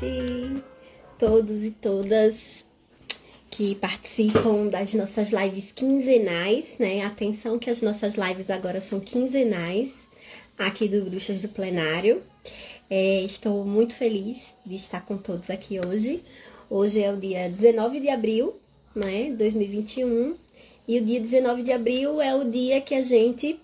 noite, todos e todas que participam das nossas lives quinzenais, né? Atenção que as nossas lives agora são quinzenais aqui do Bruxas do Plenário. É, estou muito feliz de estar com todos aqui hoje. Hoje é o dia 19 de abril, né? 2021. E o dia 19 de abril é o dia que a gente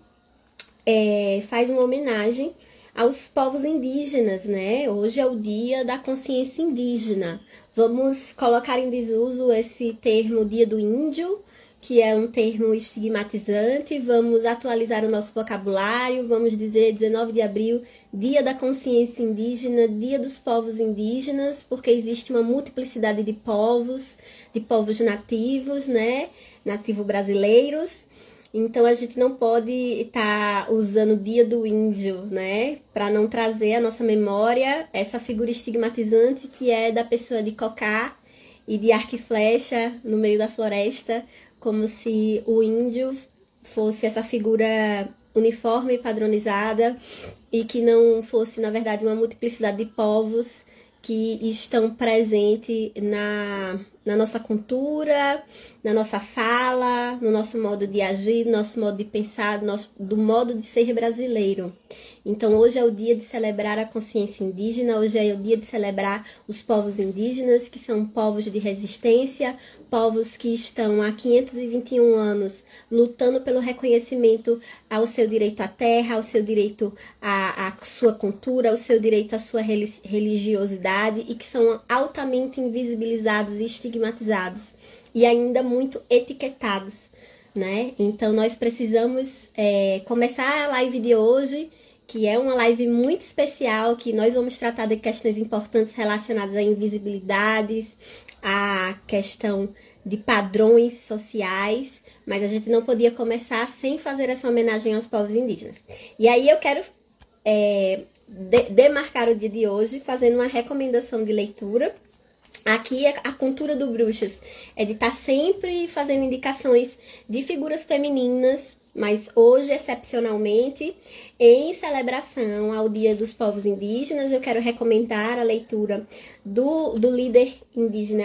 é, faz uma homenagem aos povos indígenas, né? Hoje é o dia da consciência indígena. Vamos colocar em desuso esse termo Dia do Índio, que é um termo estigmatizante. Vamos atualizar o nosso vocabulário, vamos dizer 19 de abril, Dia da Consciência Indígena, Dia dos Povos Indígenas, porque existe uma multiplicidade de povos, de povos nativos, né? Nativo brasileiros. Então a gente não pode estar tá usando o dia do índio, né, para não trazer à nossa memória essa figura estigmatizante que é da pessoa de cocá e de arco e flecha no meio da floresta, como se o índio fosse essa figura uniforme e padronizada e que não fosse, na verdade, uma multiplicidade de povos que estão presentes na, na nossa cultura, na nossa fala, no nosso modo de agir, no nosso modo de pensar, do, nosso, do modo de ser brasileiro. Então, hoje é o dia de celebrar a consciência indígena, hoje é o dia de celebrar os povos indígenas, que são povos de resistência, povos que estão há 521 anos lutando pelo reconhecimento ao seu direito à terra, ao seu direito à, à sua cultura, ao seu direito à sua religiosidade e que são altamente invisibilizados e estigmatizados e ainda muito etiquetados. Né? Então nós precisamos é, começar a live de hoje que é uma live muito especial, que nós vamos tratar de questões importantes relacionadas a invisibilidades, a questão de padrões sociais, mas a gente não podia começar sem fazer essa homenagem aos povos indígenas. E aí eu quero é, de, demarcar o dia de hoje fazendo uma recomendação de leitura. Aqui a cultura do Bruxas é de estar sempre fazendo indicações de figuras femininas mas hoje, excepcionalmente, em celebração ao Dia dos Povos Indígenas, eu quero recomendar a leitura do, do líder indígena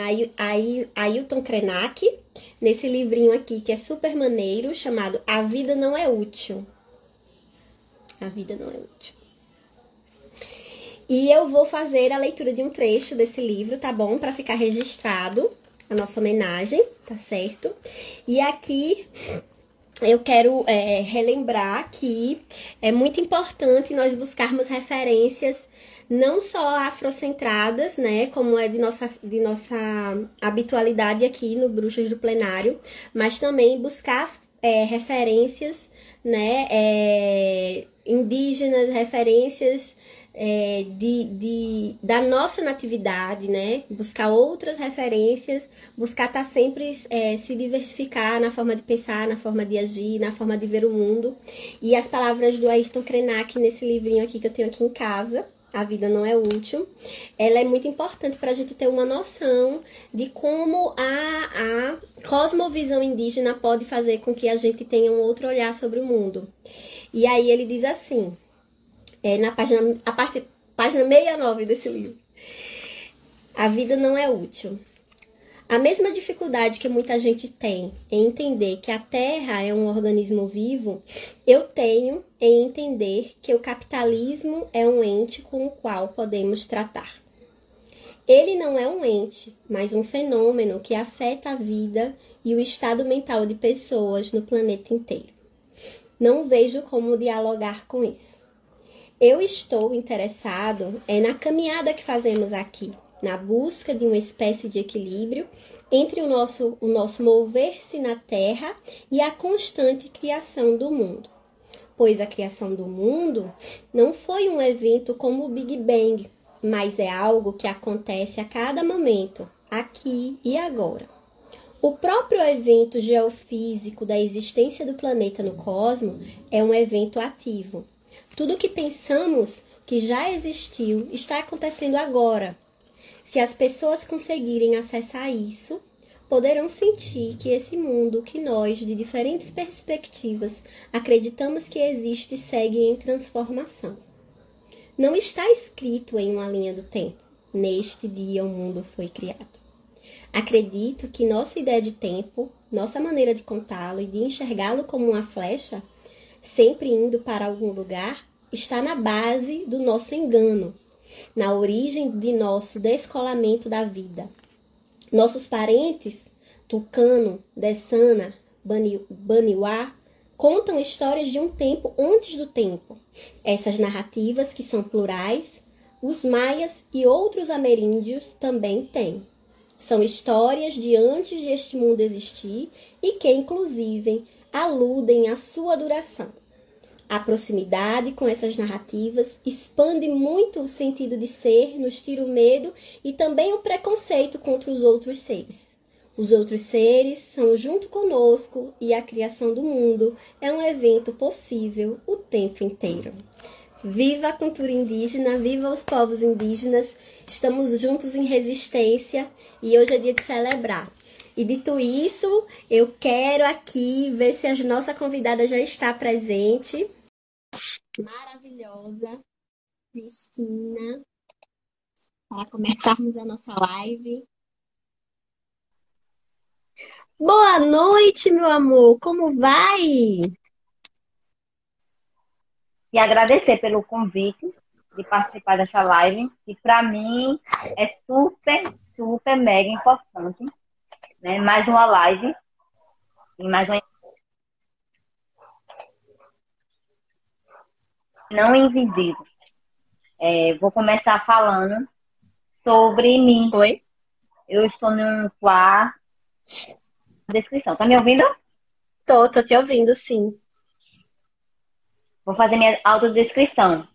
Ailton Krenak, nesse livrinho aqui que é super maneiro, chamado A Vida Não É Útil. A Vida Não É Útil. E eu vou fazer a leitura de um trecho desse livro, tá bom? Para ficar registrado a nossa homenagem, tá certo? E aqui eu quero é, relembrar que é muito importante nós buscarmos referências não só afrocentradas, né, como é de nossa, de nossa habitualidade aqui no Bruxas do Plenário, mas também buscar é, referências, né, é, indígenas, referências é, de, de, da nossa natividade, né? Buscar outras referências, buscar estar tá sempre é, se diversificar na forma de pensar, na forma de agir, na forma de ver o mundo. E as palavras do Ayrton Krenak nesse livrinho aqui que eu tenho aqui em casa, a vida não é útil, ela é muito importante para a gente ter uma noção de como a, a cosmovisão indígena pode fazer com que a gente tenha um outro olhar sobre o mundo. E aí ele diz assim: é, na página, a parte, página 69 desse livro. A vida não é útil. A mesma dificuldade que muita gente tem em entender que a Terra é um organismo vivo, eu tenho em entender que o capitalismo é um ente com o qual podemos tratar. Ele não é um ente, mas um fenômeno que afeta a vida e o estado mental de pessoas no planeta inteiro. Não vejo como dialogar com isso. Eu estou interessado é na caminhada que fazemos aqui, na busca de uma espécie de equilíbrio entre o nosso, o nosso mover-se na Terra e a constante criação do mundo. Pois a criação do mundo não foi um evento como o Big Bang, mas é algo que acontece a cada momento, aqui e agora. O próprio evento geofísico da existência do planeta no cosmos é um evento ativo, tudo o que pensamos que já existiu está acontecendo agora. Se as pessoas conseguirem acessar isso, poderão sentir que esse mundo que nós, de diferentes perspectivas, acreditamos que existe segue em transformação. Não está escrito em uma linha do tempo, neste dia o mundo foi criado. Acredito que nossa ideia de tempo, nossa maneira de contá-lo e de enxergá-lo como uma flecha, sempre indo para algum lugar, está na base do nosso engano, na origem de nosso descolamento da vida. Nossos parentes, Tucano, Dessana, Baniwá, contam histórias de um tempo antes do tempo. Essas narrativas, que são plurais, os maias e outros ameríndios também têm. São histórias de antes de este mundo existir e que, inclusive, aludem à sua duração. A proximidade com essas narrativas expande muito o sentido de ser, nos tira o medo e também o preconceito contra os outros seres. Os outros seres são junto conosco e a criação do mundo é um evento possível o tempo inteiro. Viva a cultura indígena, viva os povos indígenas, estamos juntos em resistência e hoje é dia de celebrar. E dito isso, eu quero aqui ver se a nossa convidada já está presente maravilhosa, Cristina, para começarmos a nossa live. Boa noite, meu amor, como vai? E agradecer pelo convite de participar dessa live, que para mim é super, super, mega importante. Né? Mais uma live e mais uma não invisível. É, vou começar falando sobre mim. Oi? Eu estou num quarto. Descrição. Tá me ouvindo? Tô, tô te ouvindo, sim. Vou fazer minha autodescrição.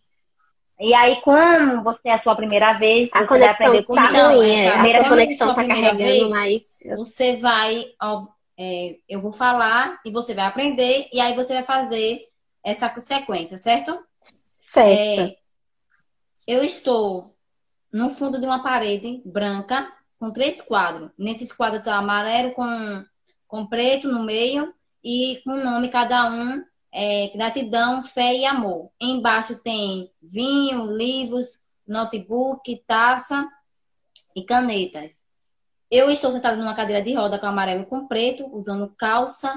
E aí, como você é a sua primeira vez, a você vai aprender tá comigo. ruim, é. A Primeira sua conexão sua tá primeira carregando, vez, mas Você vai, ó, é, eu vou falar e você vai aprender e aí você vai fazer essa sequência, certo? certo. É, eu estou no fundo de uma parede branca com três quadros. Nesses quadros tá amarelo com, com preto no meio e com nome cada um é, gratidão, fé e amor. Embaixo tem vinho, livros, notebook, taça e canetas. Eu estou sentada numa cadeira de roda com amarelo e com preto, usando calça,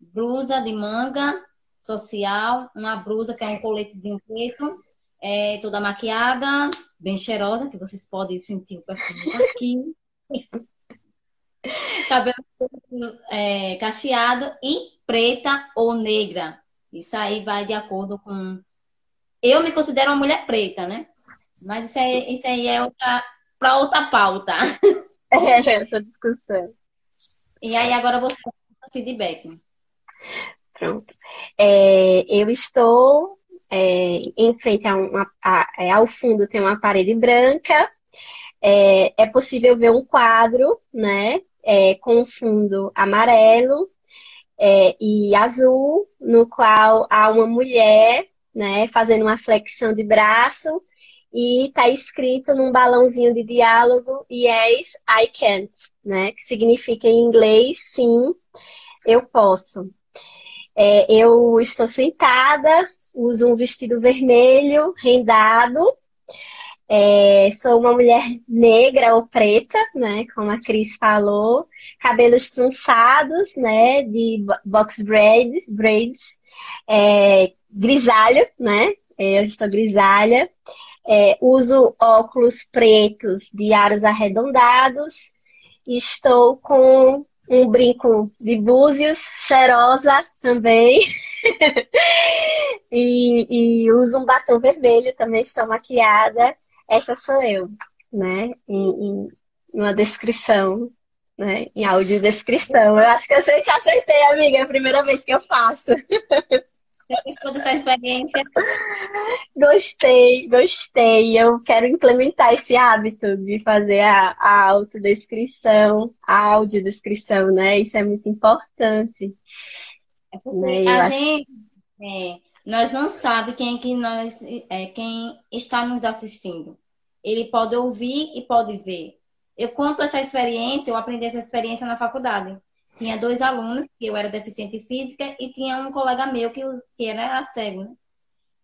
blusa de manga social, uma blusa que é um coletezinho preto, é, toda maquiada, bem cheirosa, que vocês podem sentir o perfume aqui. Cabelo é, cacheado e preta ou negra. Isso aí vai de acordo com. Eu me considero uma mulher preta, né? Mas isso aí, isso aí é outra para outra pauta. É, essa discussão. E aí agora você feedback. Pronto. É, eu estou é, em frente a uma, a, é, ao fundo tem uma parede branca. É, é possível ver um quadro, né? É, com fundo amarelo é, e azul, no qual há uma mulher, né, fazendo uma flexão de braço e está escrito num balãozinho de diálogo Yes, I can't, né, que significa em inglês sim, eu posso. É, eu estou sentada, uso um vestido vermelho, rendado, é, sou uma mulher negra ou preta, né? Como a Cris falou. Cabelos trançados, né? De box braids, braids é, grisalho, né? É, eu estou grisalha. É, uso óculos pretos de aros arredondados. Estou com um brinco de búzios, cheirosa também. e, e uso um batom vermelho, também estou maquiada essa sou eu, né? Em, em uma descrição, né? Em audiodescrição. Eu acho que eu sei que acertei, amiga. É a primeira vez que eu faço. Você gostou dessa experiência? Gostei, gostei. Eu quero implementar esse hábito de fazer a, a autodescrição, a audiodescrição, né? Isso é muito importante. É né? A acho... gente, é, nós não sabe quem é que nós, é, quem está nos assistindo. Ele pode ouvir e pode ver. Eu conto essa experiência, eu aprendi essa experiência na faculdade. Tinha dois alunos, que eu era deficiente física, e tinha um colega meu que, que era cego. Né?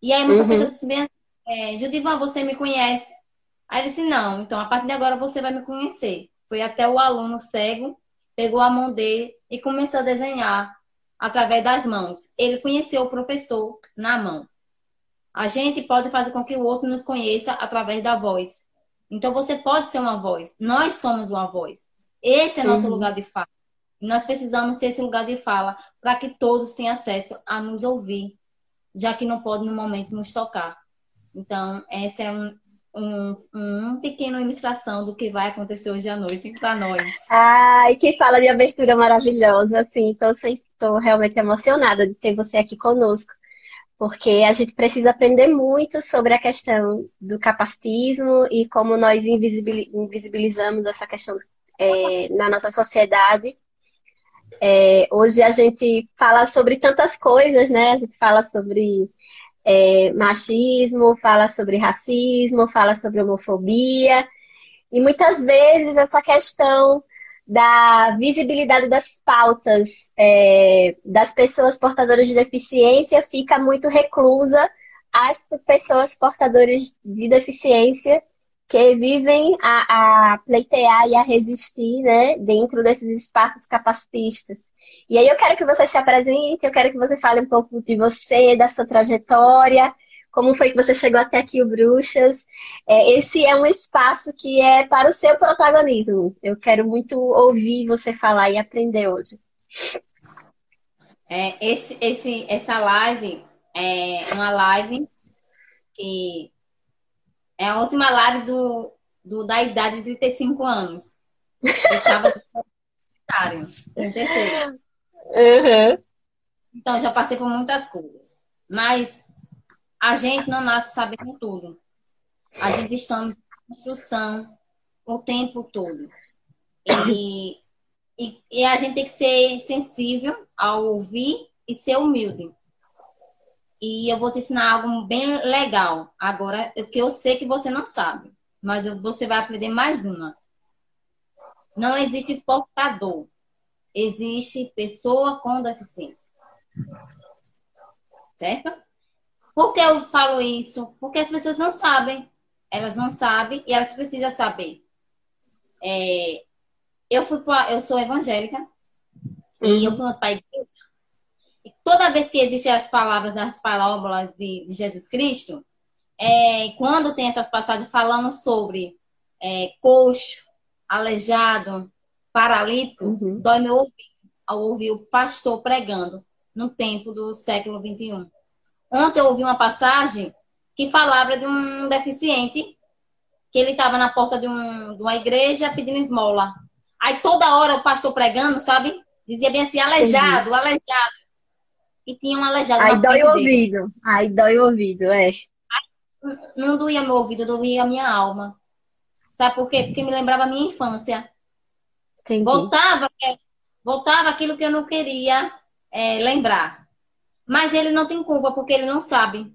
E aí uma uhum. professora disse bem assim, é, Judivan, você me conhece? Aí ele disse, não, então a partir de agora você vai me conhecer. Foi até o aluno cego, pegou a mão dele e começou a desenhar através das mãos. Ele conheceu o professor na mão. A gente pode fazer com que o outro nos conheça através da voz. Então você pode ser uma voz. Nós somos uma voz. Esse é nosso uhum. lugar de fala. Nós precisamos ter esse lugar de fala para que todos tenham acesso a nos ouvir, já que não pode no momento nos tocar. Então, essa é um, um, um pequeno ilustração do que vai acontecer hoje à noite para nós. Ai, que fala de abertura maravilhosa, assim, estou realmente emocionada de ter você aqui conosco, porque a gente precisa aprender muito sobre a questão do capacitismo e como nós invisibilizamos essa questão é, na nossa sociedade. É, hoje a gente fala sobre tantas coisas, né? A gente fala sobre é, machismo, fala sobre racismo, fala sobre homofobia. E muitas vezes essa questão da visibilidade das pautas é, das pessoas portadoras de deficiência fica muito reclusa às pessoas portadoras de deficiência que vivem a, a pleitear e a resistir né, dentro desses espaços capacitistas. E aí eu quero que você se apresente, eu quero que você fale um pouco de você, da sua trajetória, como foi que você chegou até aqui o Bruxas. É, esse é um espaço que é para o seu protagonismo. Eu quero muito ouvir você falar e aprender hoje. É, esse, esse, essa live é uma live que é a última live do, do da idade de 35 anos. É sábado universitário, terceiro. Uhum. Então, já passei por muitas coisas. Mas a gente não nasce sabendo tudo. A gente estamos em construção o tempo todo. E, e, e, a gente tem que ser sensível ao ouvir e ser humilde. E eu vou te ensinar algo bem legal agora, que eu sei que você não sabe, mas você vai aprender mais uma. Não existe portador existe pessoa com deficiência. Certo? Por que eu falo isso? Porque as pessoas não sabem. Elas não sabem e elas precisam saber. É, eu fui pra, eu sou evangélica e eu fui para a igreja. E toda vez que existem as palavras das parábolas de, de Jesus Cristo, é, quando tem essas passagens falando sobre é, coxo, aleijado, paralítico, uhum. dói meu ouvido ao ouvir o pastor pregando no tempo do século XXI. Ontem eu ouvi uma passagem que falava de um deficiente que ele estava na porta de, um, de, uma igreja pedindo esmola. Aí toda hora o pastor pregando, sabe? Dizia bem assim, aleijado, aleijado. E tinha um aleijado. Aí dói o ouvido. Aí dói o ouvido, é. Aí, não doía meu ouvido, doía a minha alma. Sabe por quê? Porque me lembrava a minha infância. Entendi. Voltava, é, voltava aquilo que eu não queria é, lembrar. Mas ele não tem culpa, porque ele não sabe.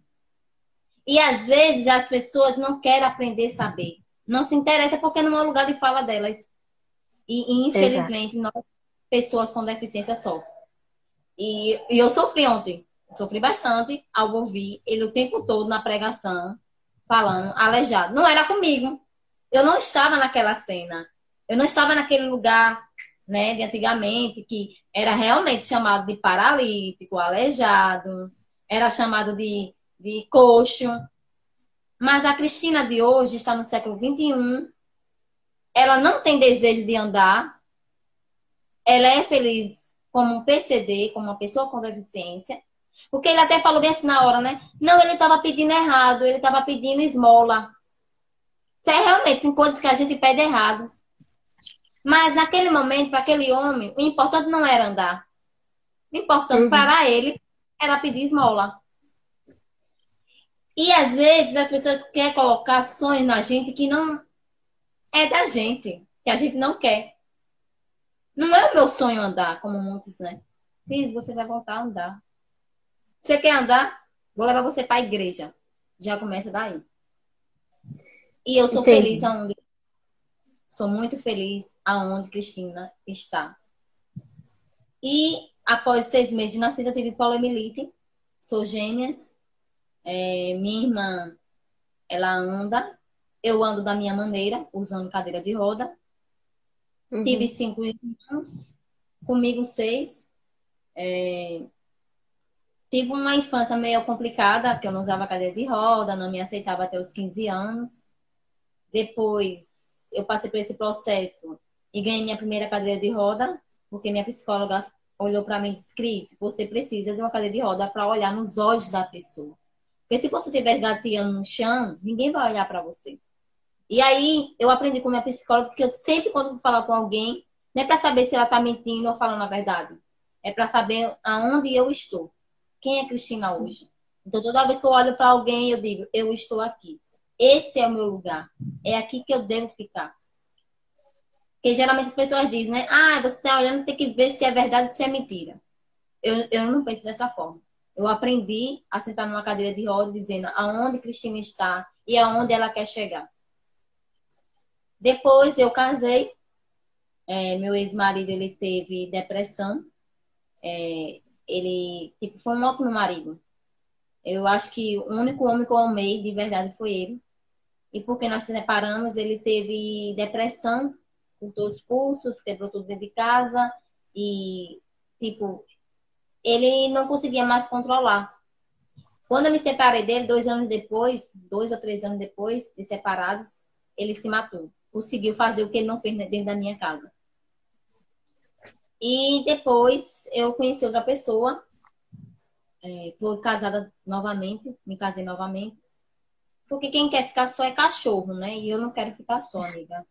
E às vezes as pessoas não querem aprender a saber. Não se interessa porque não é o lugar de fala delas. E, e infelizmente, Exato. nós, pessoas com deficiência, sofrem. E, e eu sofri ontem. sofri bastante ao ouvir ele o tempo todo na pregação, falando, aleijado. Não era comigo. Eu não estava naquela cena. Eu não estava naquele lugar, né, de antigamente, que era realmente chamado de paralítico, aleijado, era chamado de, de coxo. Mas a Cristina de hoje está no século 21. Ela não tem desejo de andar. Ela é feliz como um PCD, como uma pessoa com deficiência. Porque ele até falou bem assim na hora, né? Não, ele estava pedindo errado, ele estava pedindo esmola. Isso é realmente tem coisas que a gente pede errado. Mas naquele momento, para aquele homem, o importante não era andar. O importante uhum. para ele era pedir esmola. E às vezes as pessoas querem colocar sonhos na gente que não é da gente, que a gente não quer. Não é o meu sonho andar, como muitos, né? Cris, você vai voltar a andar. Você quer andar? Vou levar você para a igreja. Já começa daí. E eu sou Entendi. feliz aonde Sou muito feliz aonde Cristina está. E após seis meses de nascida, eu tive poliomielite. Sou gêmeas. É, minha irmã, ela anda. eu ando da minha maneira, usando cadeira de roda. Uhum. Tive cinco irmãos, comigo seis. É... Tive uma infância meio complicada, porque eu não usava cadeira de roda, não me aceitava até os 15 anos. Depois, eu passei por esse processo e ganhei minha primeira cadeira de roda, porque minha psicóloga olhou para mim e disse: Cris, você precisa de uma cadeira de roda para olhar nos olhos da pessoa. Porque se você estiver gateando no chão, ninguém vai olhar para você. E aí eu aprendi com minha psicóloga, porque eu sempre, quando vou falar com alguém, não é para saber se ela está mentindo ou falando a verdade. É para saber aonde eu estou. Quem é Cristina hoje? Então, toda vez que eu olho para alguém, eu digo: eu estou aqui. Esse é o meu lugar. É aqui que eu devo ficar. Porque geralmente as pessoas dizem, né? Ah, você está olhando, tem que ver se é verdade ou se é mentira. Eu, eu não penso dessa forma. Eu aprendi a sentar numa cadeira de roda dizendo aonde Cristina está e aonde ela quer chegar. Depois eu casei. É, meu ex-marido ele teve depressão. É, ele tipo, foi um ótimo marido. Eu acho que o único homem que eu amei de verdade foi ele. E porque nós se separamos, ele teve depressão cortou os pulsos, quebrou tudo dentro de casa e, tipo, ele não conseguia mais controlar. Quando eu me separei dele, dois anos depois, dois ou três anos depois de separados, ele se matou. Conseguiu fazer o que ele não fez dentro da minha casa. E depois eu conheci outra pessoa, é, fui casada novamente, me casei novamente. Porque quem quer ficar só é cachorro, né? E eu não quero ficar só, amiga.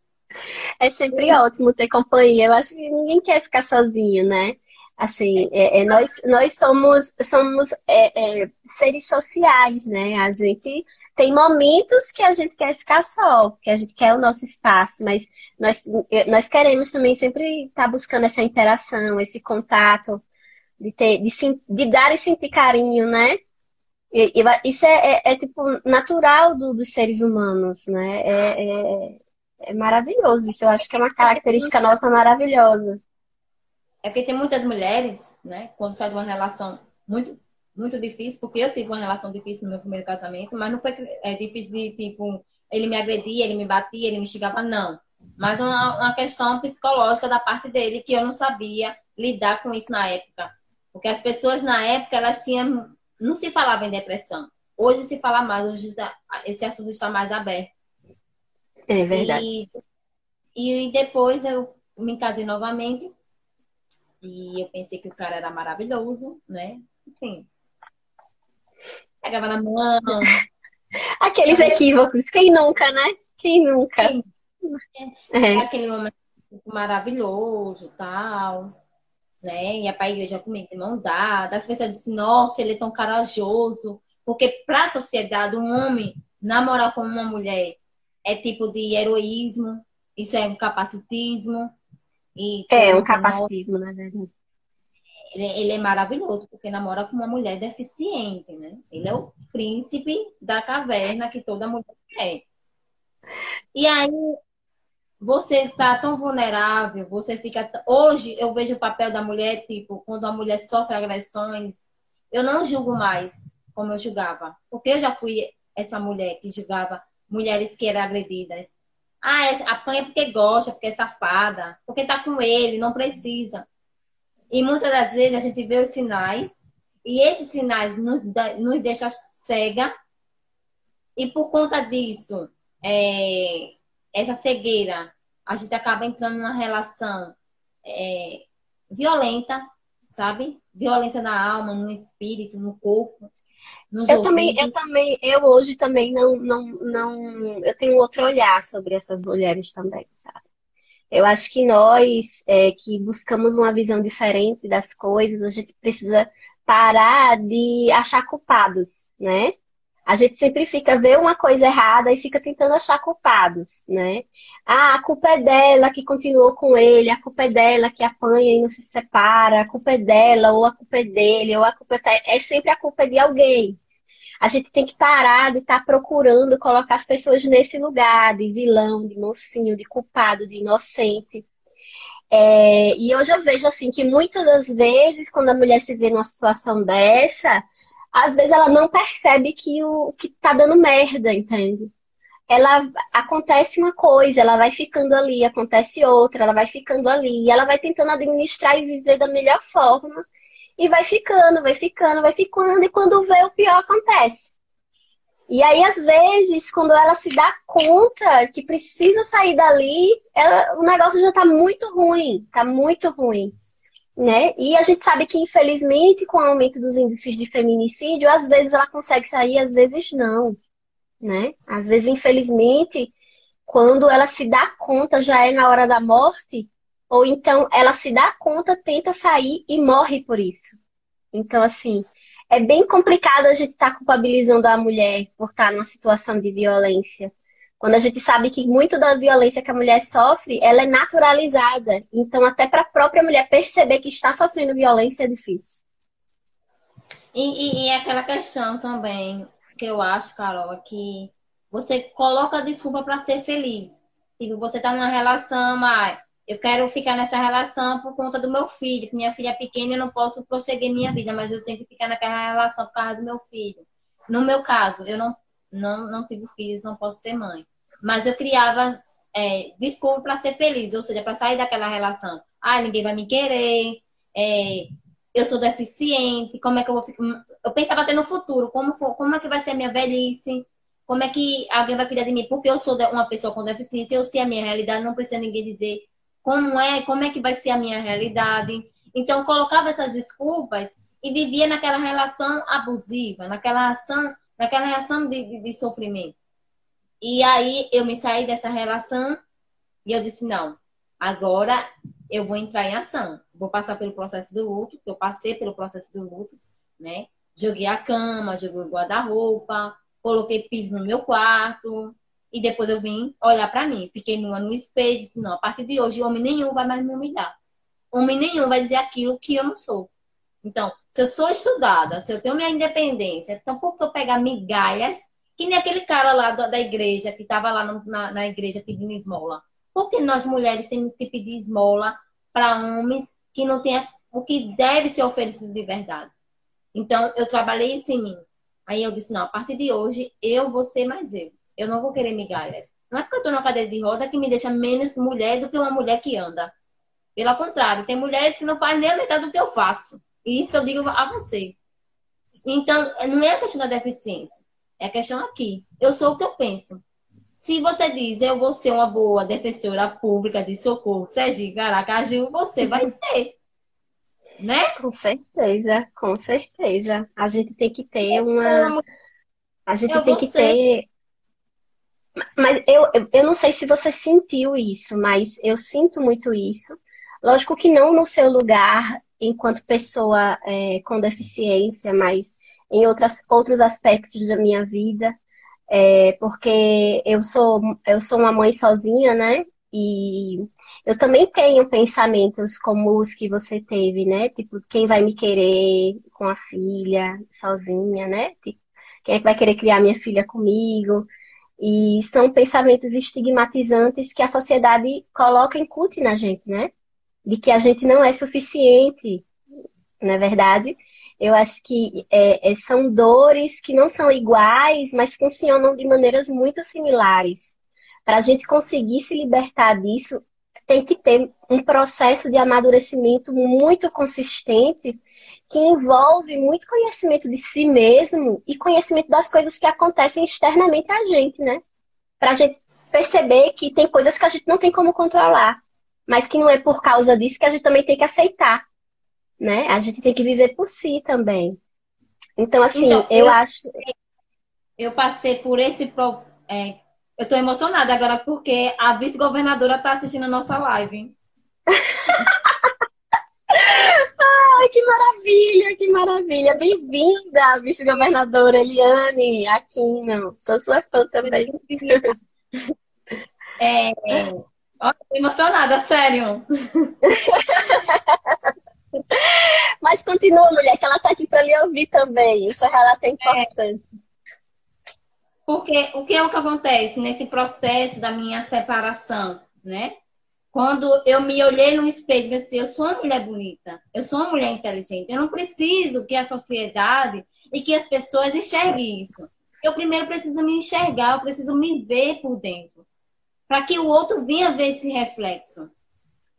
É sempre ótimo ter companhia. Eu acho que ninguém quer ficar sozinho, né? Assim, é, é, nós, nós somos, somos é, é, seres sociais, né? A gente tem momentos que a gente quer ficar só, que a gente quer o nosso espaço, mas nós, é, nós queremos também sempre estar tá buscando essa interação, esse contato, de, ter, de, de dar e sentir carinho, né? E, e, isso é, é, é, tipo natural do, dos seres humanos, né? É, é maravilhoso. Isso eu acho que é uma característica nossa maravilhosa. É porque tem muitas mulheres, né, quando sai de uma relação muito, muito difícil, porque eu tive uma relação difícil no meu primeiro casamento, mas não foi é, difícil de tipo, ele me agredia, ele me batia, ele me xingava, não. Mas uma, uma questão psicológica da parte dele que eu não sabia lidar com isso na época. Porque as pessoas na época, elas tinham. Não se falava em depressão. Hoje se fala mais, hoje tá, esse assunto está mais aberto. É verdade. E, e depois eu me casei novamente. E eu pensei que o cara era maravilhoso, né? Assim. Pegava na mão. Aqueles equívocos. Quem nunca, né? Quem nunca? Quem... É. Aquele momento maravilhoso tal. Né? Ia pra igreja comigo de mão dada. As pessoas disseram, nossa, ele é tão corajoso. Porque para a sociedade, um homem namorar com uma mulher é tipo de heroísmo, isso é um capacitismo. E, é, um capacitismo, na verdade. Ele, ele, é maravilhoso, porque namora com uma mulher deficiente, né? Ele é o príncipe da caverna que toda mulher quer. E aí, você tá tão vulnerável, você fica. Hoje eu vejo o papel da mulher, tipo, quando a mulher sofre agressões, eu não julgo mais como eu julgava. Porque eu já fui essa mulher que julgava mulheres que eram agredidas. Ah, é, apanha porque gosta, porque é safada, porque tá com ele, não precisa. E muitas das vezes a gente vê os sinais, e esses sinais nos, nos deixam cega, e por conta disso, é, essa cegueira, a gente acaba entrando numa relação é, violenta, sabe? Violência na alma, no espírito, no corpo eu também, eu também, eu hoje também não, não, não, eu tenho outro olhar sobre essas mulheres também, sabe? Eu acho que nós é, que buscamos uma visão diferente das coisas, a gente precisa parar de achar culpados, né? A gente sempre fica, vê uma coisa errada e fica tentando achar culpados, né? Ah, a culpa é dela que continuou com ele, a culpa é dela que apanha e não se separa, a culpa é dela, ou a culpa é dele, ou a culpa é, é sempre a culpa de alguém. A gente tem que parar de estar tá procurando colocar as pessoas nesse lugar de vilão, de mocinho, de culpado, de inocente. É, e hoje eu vejo assim que muitas das vezes, quando a mulher se vê numa situação dessa, às vezes ela não percebe que o que tá dando merda, entende? ela acontece uma coisa, ela vai ficando ali, acontece outra, ela vai ficando ali, e ela vai tentando administrar e viver da melhor forma, e vai ficando, vai ficando, vai ficando, e quando vê o pior acontece. E aí, às vezes, quando ela se dá conta que precisa sair dali, ela, o negócio já tá muito ruim, tá muito ruim. Né? E a gente sabe que, infelizmente, com o aumento dos índices de feminicídio, às vezes ela consegue sair, às vezes não. Né? Às vezes, infelizmente, quando ela se dá conta, já é na hora da morte, ou então ela se dá conta, tenta sair e morre por isso. Então, assim, é bem complicado a gente estar tá culpabilizando a mulher por estar tá numa situação de violência. Quando a gente sabe que muito da violência que a mulher sofre, ela é naturalizada. Então, até para a própria mulher perceber que está sofrendo violência é difícil. E, e, e aquela questão também, que eu acho, Carol, é que você coloca desculpa para ser feliz. Tipo, você está numa relação, mas eu quero ficar nessa relação por conta do meu filho, que minha filha é pequena e eu não posso prosseguir minha vida, mas eu tenho que ficar naquela relação por causa do meu filho. No meu caso, eu não, não, não tive filhos, não posso ser mãe. Mas eu criava é, desculpa para ser feliz, ou seja, para sair daquela relação. Ah, ninguém vai me querer, é, eu sou deficiente, como é que eu vou ficar. Eu pensava até no futuro, como, for, como é que vai ser a minha velhice, como é que alguém vai cuidar de mim, porque eu sou uma pessoa com deficiência, eu sei a minha realidade, não precisa ninguém dizer como é, como é que vai ser a minha realidade. Então, colocava essas desculpas e vivia naquela relação abusiva, naquela ação, naquela relação de, de, de sofrimento. E aí eu me saí dessa relação e eu disse, não, agora eu vou entrar em ação. Vou passar pelo processo do luto, eu passei pelo processo do luto, né? Joguei a cama, joguei o guarda-roupa, coloquei piso no meu quarto, e depois eu vim olhar para mim. Fiquei numa no espelho disse, não, a partir de hoje, homem nenhum vai mais me humilhar. Homem nenhum vai dizer aquilo que eu não sou. Então, se eu sou estudada, se eu tenho minha independência, então por que eu pegar migalhas, que nem aquele cara lá da igreja, que estava lá na, na igreja pedindo esmola. Por que nós mulheres temos que pedir esmola para homens que não têm o que deve ser oferecido de verdade? Então, eu trabalhei isso em mim. Aí eu disse, não, a partir de hoje, eu vou ser mais eu. Eu não vou querer migalhas. Não é porque eu estou na cadeira de roda que me deixa menos mulher do que uma mulher que anda. Pelo contrário, tem mulheres que não fazem nem a metade do que eu faço. E isso eu digo a você. Então, não é a questão da deficiência. É a questão aqui. Eu sou o que eu penso. Se você diz, eu vou ser uma boa defensora pública de socorro, Sergipe, Aracaju, você vai ser. Né? Com certeza, com certeza. A gente tem que ter uma. A gente eu tem que ser. ter mas eu, eu não sei se você sentiu isso, mas eu sinto muito isso. Lógico que não no seu lugar enquanto pessoa é, com deficiência, mas em outras, outros aspectos da minha vida, é, porque eu sou, eu sou uma mãe sozinha, né? E eu também tenho pensamentos como os que você teve, né? Tipo, quem vai me querer com a filha sozinha, né? Tipo, quem é que vai querer criar minha filha comigo? E são pensamentos estigmatizantes que a sociedade coloca, incute na gente, né? De que a gente não é suficiente, na é verdade. Eu acho que é, é, são dores que não são iguais, mas funcionam de maneiras muito similares. Para a gente conseguir se libertar disso, tem que ter um processo de amadurecimento muito consistente que envolve muito conhecimento de si mesmo e conhecimento das coisas que acontecem externamente a gente, né? Para a gente perceber que tem coisas que a gente não tem como controlar, mas que não é por causa disso que a gente também tem que aceitar, né? A gente tem que viver por si também. Então, assim, então, eu, eu, acho. Eu passei por esse. É, eu tô emocionada agora porque a vice-governadora tá assistindo a nossa live. Ai, que maravilha, que maravilha. Bem-vinda, vice-governadora Eliane Aquino. Sou sua fã também. É, ó, tô emocionada, sério. Mas continua, mulher, que ela tá aqui para lhe ouvir também. Isso relato é importante. É, porque o que é o que acontece nesse processo da minha separação, né? Quando eu me olhei no espelho e pensei, eu sou uma mulher bonita, eu sou uma mulher inteligente, eu não preciso que a sociedade e que as pessoas enxerguem isso. eu primeiro preciso me enxergar, eu preciso me ver por dentro. Para que o outro venha ver esse reflexo.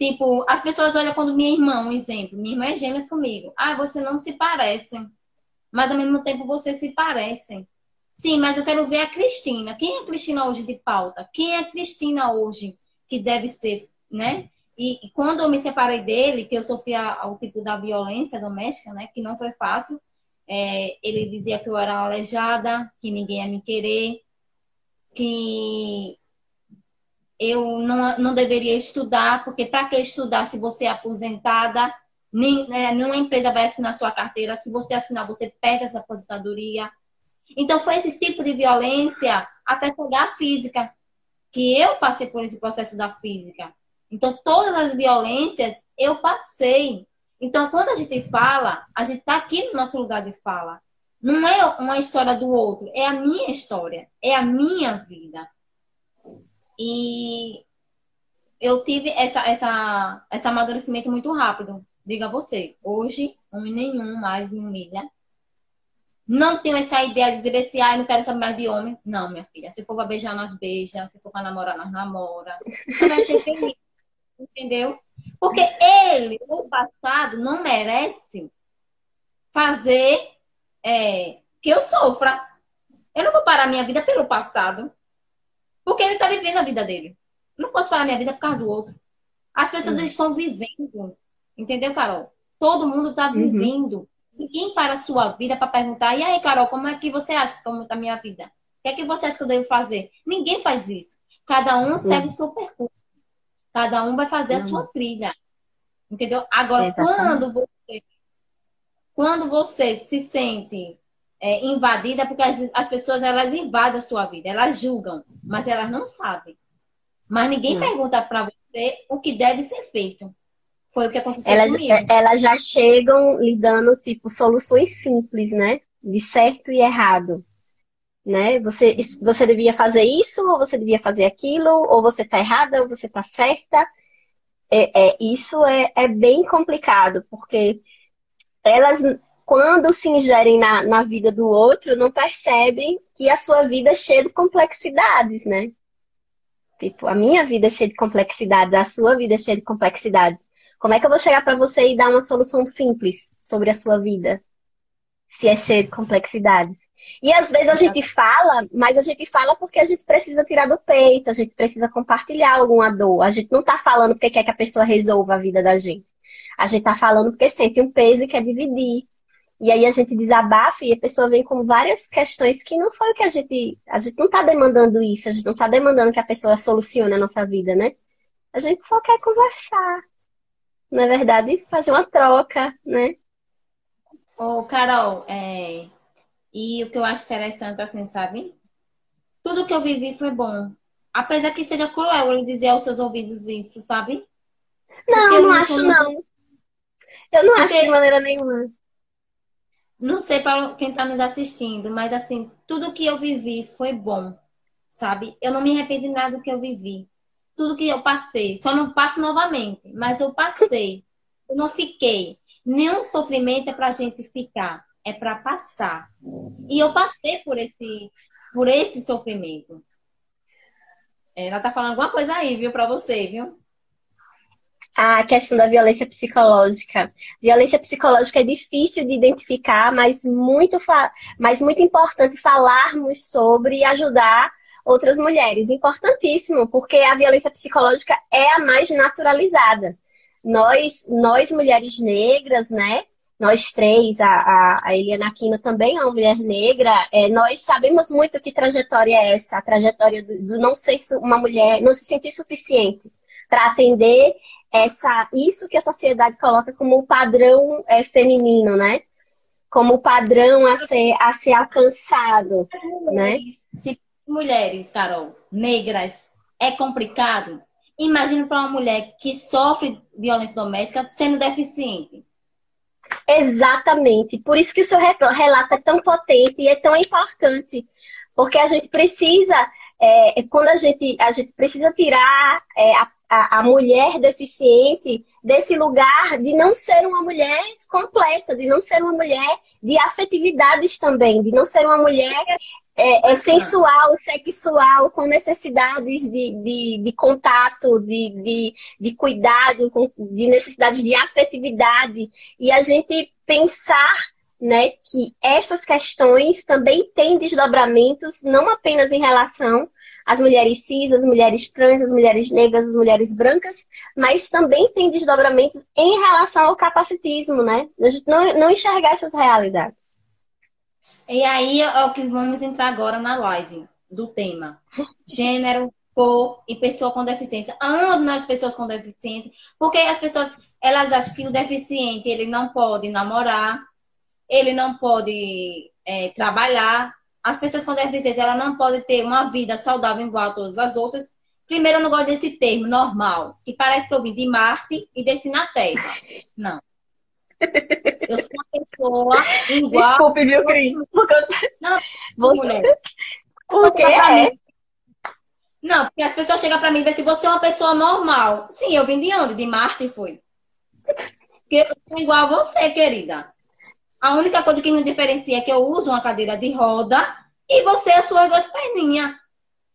Tipo, as pessoas olham quando minha irmã, um exemplo, minha irmã é gêmeas comigo. Ah, você não se parecem. Mas ao mesmo tempo vocês se parecem. Sim, mas eu quero ver a Cristina. Quem é a Cristina hoje de pauta? Quem é a Cristina hoje que deve ser, né? E, e quando eu me separei dele, que eu sofria o tipo da violência doméstica, né? Que não foi fácil. É, ele dizia que eu era aleijada, que ninguém ia me querer, que eu não, não deveria estudar, porque para que estudar se você é aposentada? Nem, né, nenhuma empresa vai assinar sua carteira. Se você assinar, você perde essa aposentadoria. Então, foi esse tipo de violência até chegar à física, que eu passei por esse processo da física. Então, todas as violências eu passei. Então, quando a gente fala, a gente está aqui no nosso lugar de fala. Não é uma história do outro, é a minha história, é a minha vida. E eu tive essa, essa, esse amadurecimento muito rápido. Diga você, hoje, homem nenhum mais me humilha. Não tenho essa ideia de dizer assim, ah, não quero saber mais de homem. Não, minha filha. Se for pra beijar, nós beija. Se for pra namorar, nós namora. Vai ser feliz. Entendeu? Porque ele, no passado, não merece fazer é, que eu sofra. Eu não vou parar minha vida pelo passado. Porque ele está vivendo a vida dele. não posso parar minha vida por causa do outro. As pessoas uhum. estão vivendo. Entendeu, Carol? Todo mundo está uhum. vivendo. Ninguém para a sua vida para perguntar: e aí, Carol, como é que você acha que está a minha vida? O que é que você acha que eu devo fazer? Ninguém faz isso. Cada um segue o seu percurso. Cada um vai fazer a sua trilha. Entendeu? Agora, quando você, quando você se sente é, invadida, porque as, as, pessoas elas invadem a sua vida, elas julgam, mas elas não sabem. Mas ninguém pergunta para você o que deve ser feito. Foi o que aconteceu elas, comigo. É, elas já chegam lhe dando, tipo, soluções simples, né? De certo e errado. Né? Você, você devia fazer isso, ou você devia fazer aquilo, ou você tá errada, ou você tá certa. É, é, isso é, é bem complicado, porque elas quando se ingerem na, na vida do outro, não percebem que a sua vida é cheia de complexidades, né? Tipo, a minha vida é cheia de complexidades, a sua vida é cheia de complexidades. Como é que eu vou chegar para você e dar uma solução simples sobre a sua vida? Se é cheia de complexidades. E às vezes a gente fala, mas a gente fala porque a gente precisa tirar do peito, a gente precisa compartilhar alguma dor. A gente não tá falando porque quer que a pessoa resolva a vida da gente. A gente tá falando porque sente um peso e quer dividir. E aí a gente desabafa e a pessoa vem com várias questões que não foi o que a gente. A gente não está demandando isso, a gente não está demandando que a pessoa solucione a nossa vida, né? A gente só quer conversar. Na verdade, fazer uma troca, né? Ô, Carol, é... e o que eu acho interessante, assim, sabe? Tudo que eu vivi foi bom. Apesar que seja cruel ele dizer aos seus ouvidos isso, sabe? Não, não, não acho, não. Eu não Porque... acho de maneira nenhuma não sei para quem está nos assistindo, mas assim, tudo que eu vivi foi bom, sabe? Eu não me arrependo de nada do que eu vivi. Tudo que eu passei, só não passo novamente, mas eu passei. Eu não fiquei. Nenhum sofrimento é para a gente ficar, é para passar. E eu passei por esse, por esse sofrimento. Ela tá falando alguma coisa aí, viu, para você, viu? A questão da violência psicológica. Violência psicológica é difícil de identificar, mas muito, mas muito importante falarmos sobre e ajudar outras mulheres. Importantíssimo, porque a violência psicológica é a mais naturalizada. Nós, nós mulheres negras, né? Nós três, a, a, Eliana Aquino também é uma mulher negra, é, nós sabemos muito que trajetória é essa, a trajetória do, do não ser uma mulher, não se sentir suficiente para atender essa, isso que a sociedade coloca como o padrão é, feminino, né? Como o padrão a ser, a ser alcançado, né? Se mulheres, Carol, negras, é complicado, imagina para uma mulher que sofre violência doméstica sendo deficiente. Exatamente. Por isso que o seu relato é tão potente e é tão importante. Porque a gente precisa, é, quando a gente, a gente precisa tirar é, a a, a mulher deficiente desse lugar de não ser uma mulher completa, de não ser uma mulher de afetividades também, de não ser uma mulher é, é, sensual, sexual, com necessidades de, de, de contato, de, de, de cuidado, de necessidades de afetividade. E a gente pensar né, que essas questões também têm desdobramentos, não apenas em relação às mulheres cis, às mulheres trans, às mulheres negras, às mulheres brancas, mas também tem desdobramentos em relação ao capacitismo, né? A gente não, não enxergar essas realidades. E aí é o que vamos entrar agora na live do tema. Gênero, cor e pessoa com deficiência. Aonde nas pessoas com deficiência? Porque as pessoas, elas acham que o deficiente, ele não pode namorar, ele não pode é, trabalhar. As pessoas com deficiência, ela não pode ter uma vida saudável igual a todas as outras. Primeiro, eu não gosto desse termo, normal, que parece que eu vim de Marte e desci na Terra. Não. Eu sou uma pessoa igual. Desculpe, viu, Cris? Não, você... mulher. Porque é. Não, porque as pessoas chegam pra mim e dizem assim, você é uma pessoa normal. Sim, eu vim de onde? De Marte foi. Porque eu sou igual a você, querida. A única coisa que me diferencia é que eu uso uma cadeira de roda e você é suas duas perninhas.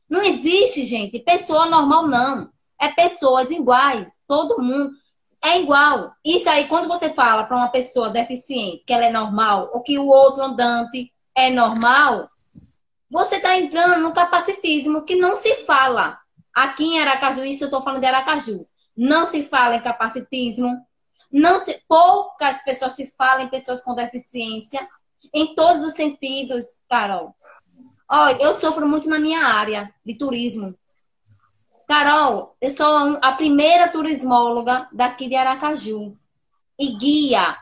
Não existe, gente, pessoa normal, não. É pessoas iguais. Todo mundo é igual. Isso aí, quando você fala para uma pessoa deficiente que ela é normal, ou que o outro andante é normal, você está entrando no capacitismo que não se fala. Aqui em Aracaju, isso eu estou falando de Aracaju. Não se fala em capacitismo, não se, poucas pessoas se falam em pessoas com deficiência, em todos os sentidos, Carol. Olha, eu sofro muito na minha área de turismo. Carol, eu sou a primeira turismóloga daqui de Aracaju. E guia.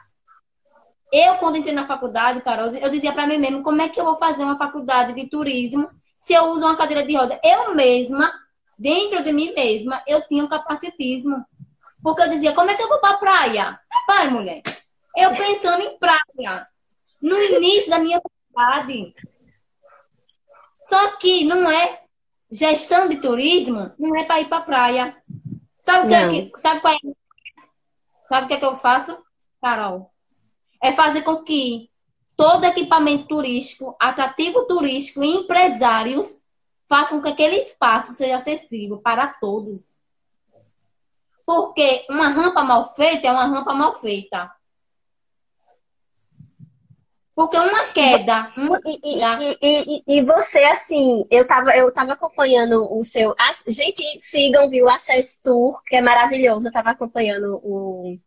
Eu, quando entrei na faculdade, Carol, eu dizia para mim mesmo, como é que eu vou fazer uma faculdade de turismo se eu uso uma cadeira de roda? Eu mesma, dentro de mim mesma, eu tinha um capacitismo. Porque eu dizia, como é que eu vou pra praia? Para, mulher. Eu pensando em praia. No início da minha faculdade. Só que não é gestão de turismo, não é para ir para praia. Sabe o que, é que, sabe qual é? Sabe o que é que eu faço, Carol? É fazer com que todo equipamento turístico, atrativo turístico e empresários façam com que aquele espaço seja acessível para todos. Porque uma rampa mal feita é uma rampa mal feita. Porque uma queda. Uma... E, e, e, e, você, assim, eu tava, eu tava acompanhando o seu. Gente, sigam, viu? Access Tour, que é maravilhoso. Eu tava acompanhando o,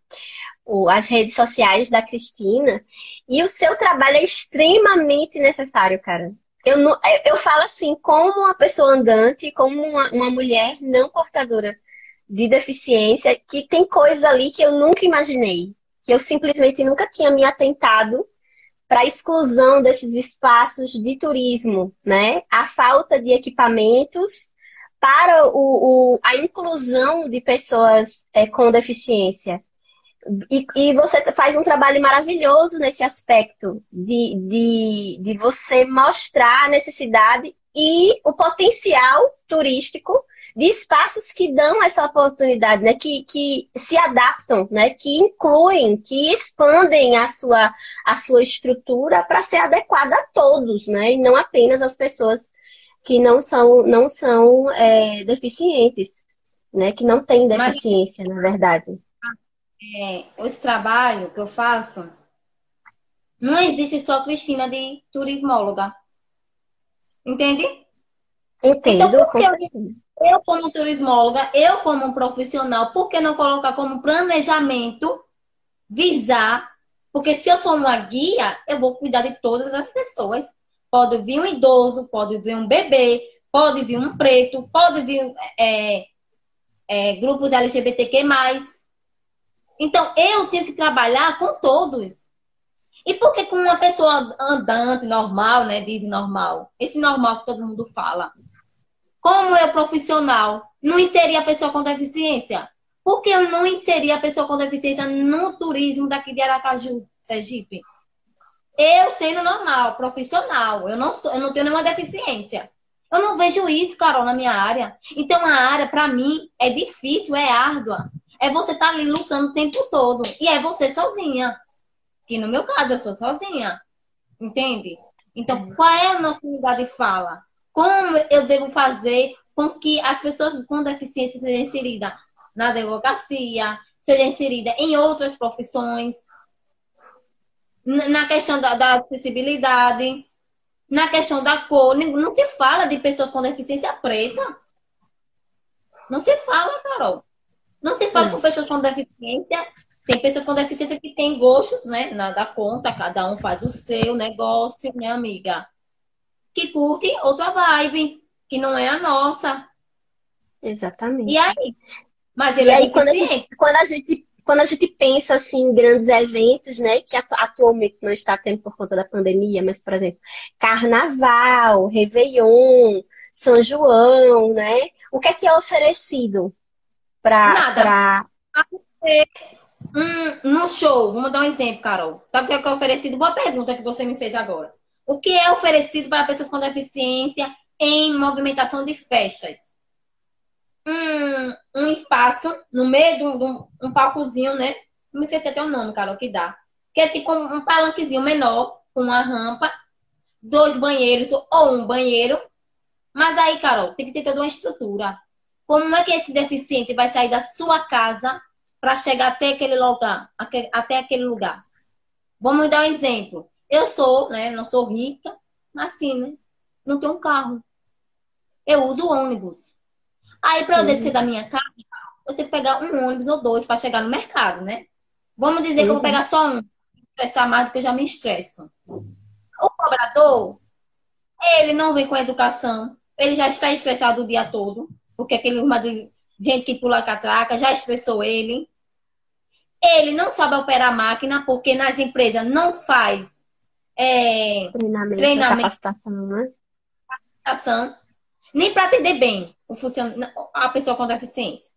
o, as redes sociais da Cristina. E o seu trabalho é extremamente necessário, cara. Eu, não, eu falo assim, como uma pessoa andante, como uma, uma mulher não portadora de deficiência que tem coisas ali que eu nunca imaginei, que eu simplesmente nunca tinha me atentado para a exclusão desses espaços de turismo, né? A falta de equipamentos para o, o a inclusão de pessoas é, com deficiência. E, e, você faz um trabalho maravilhoso nesse aspecto de, de, de você mostrar a necessidade e o potencial turístico de espaços que dão essa oportunidade, né? Que, que se adaptam, né? Que incluem, que expandem a sua, a sua estrutura para ser adequada a todos, né? E não apenas as pessoas que não são, não são é, deficientes, né? Que não têm deficiência, Mas, na verdade. É, esse trabalho que eu faço, não existe só Cristina de turismóloga. Entende? Entendo, então, por que eu, como turismóloga, eu como profissional, por que não colocar como planejamento visar? Porque se eu sou uma guia, eu vou cuidar de todas as pessoas. Pode vir um idoso, pode vir um bebê, pode vir um preto, pode vir é, é, grupos LGBTQ+. Então, eu tenho que trabalhar com todos. E por que com uma pessoa andante, normal, né? Diz normal. Esse normal que todo mundo fala. Como eu, profissional, não inseri a pessoa com deficiência? Por que eu não inseri a pessoa com deficiência no turismo daqui de Aracaju, Sergipe? Eu sendo normal, profissional, eu não, sou, eu não tenho nenhuma deficiência. Eu não vejo isso, Carol, na minha área. Então, a área, para mim, é difícil, é árdua. É você estar tá ali lutando o tempo todo. E é você sozinha. Que no meu caso, eu sou sozinha. Entende? Então, qual é a nossa lugar de fala? Como eu devo fazer com que as pessoas com deficiência sejam inseridas na advocacia, sejam inseridas em outras profissões, na questão da, da acessibilidade, na questão da cor. Não se fala de pessoas com deficiência preta. Não se fala, Carol. Não se fala com pessoas com deficiência. Tem pessoas com deficiência que têm gostos, né? Na, da conta, cada um faz o seu negócio, minha amiga. Que curte outra vibe, que não é a nossa. Exatamente. E aí? Mas ele e é aí, quando a, gente, quando a gente quando a gente pensa assim em grandes eventos, né, que atualmente não está tendo por conta da pandemia, mas por exemplo, Carnaval, Réveillon, São João, né? O que é que é oferecido para pra... um, show? Vamos dar um exemplo, Carol. Sabe o que é, que é oferecido? Boa pergunta que você me fez agora. O que é oferecido para pessoas com deficiência em movimentação de festas? um, um espaço no meio de um, um palcozinho, né? Não me esqueci até o nome, Carol, que dá. Que é tipo um, um palanquezinho menor, com uma rampa, dois banheiros ou um banheiro. Mas aí, Carol, tem que ter toda uma estrutura. Como é que esse deficiente vai sair da sua casa para chegar até aquele lugar, até aquele lugar? Vamos dar um exemplo. Eu sou, né, não sou rica, mas sim, né, não tenho um carro. Eu uso ônibus. Aí, para eu descer da minha casa, eu tenho que pegar um ônibus ou dois para chegar no mercado, né? Vamos dizer uhum. que eu vou pegar só um, estressar mais do que eu já me estresso. O cobrador, ele não vem com educação, ele já está estressado o dia todo, porque aquele uma de gente que pula catraca já estressou ele. Ele não sabe operar a máquina, porque nas empresas não faz é, treinamento, treinamento capacitação, né? Capacitação nem para atender bem o a pessoa com deficiência.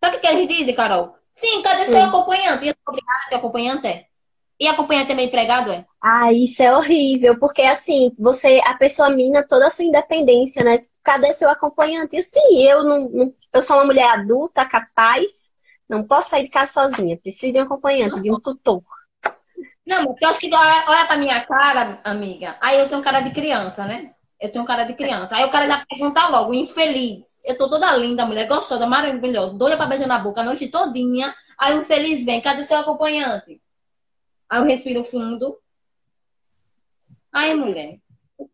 Sabe o que eles dizem, Carol? Sim, cadê seu acompanhante? E obrigada a ter acompanhante? É? E acompanhante é meio empregado, é? Ah, isso é horrível, porque assim, você, a pessoa mina toda a sua independência, né? Cadê seu acompanhante? E sim, eu não, não, eu sou uma mulher adulta, capaz, não posso sair de casa sozinha, preciso de um acompanhante, de um tutor. Não, porque eu acho que olha, olha pra minha cara, amiga, aí eu tenho cara de criança, né? Eu tenho cara de criança. Aí o cara já pergunta logo, infeliz. Eu tô toda linda, mulher gostosa, maravilhosa, doida pra beijar na boca a noite todinha. Aí o infeliz vem, cadê seu acompanhante? Aí eu respiro fundo. Aí, mulher,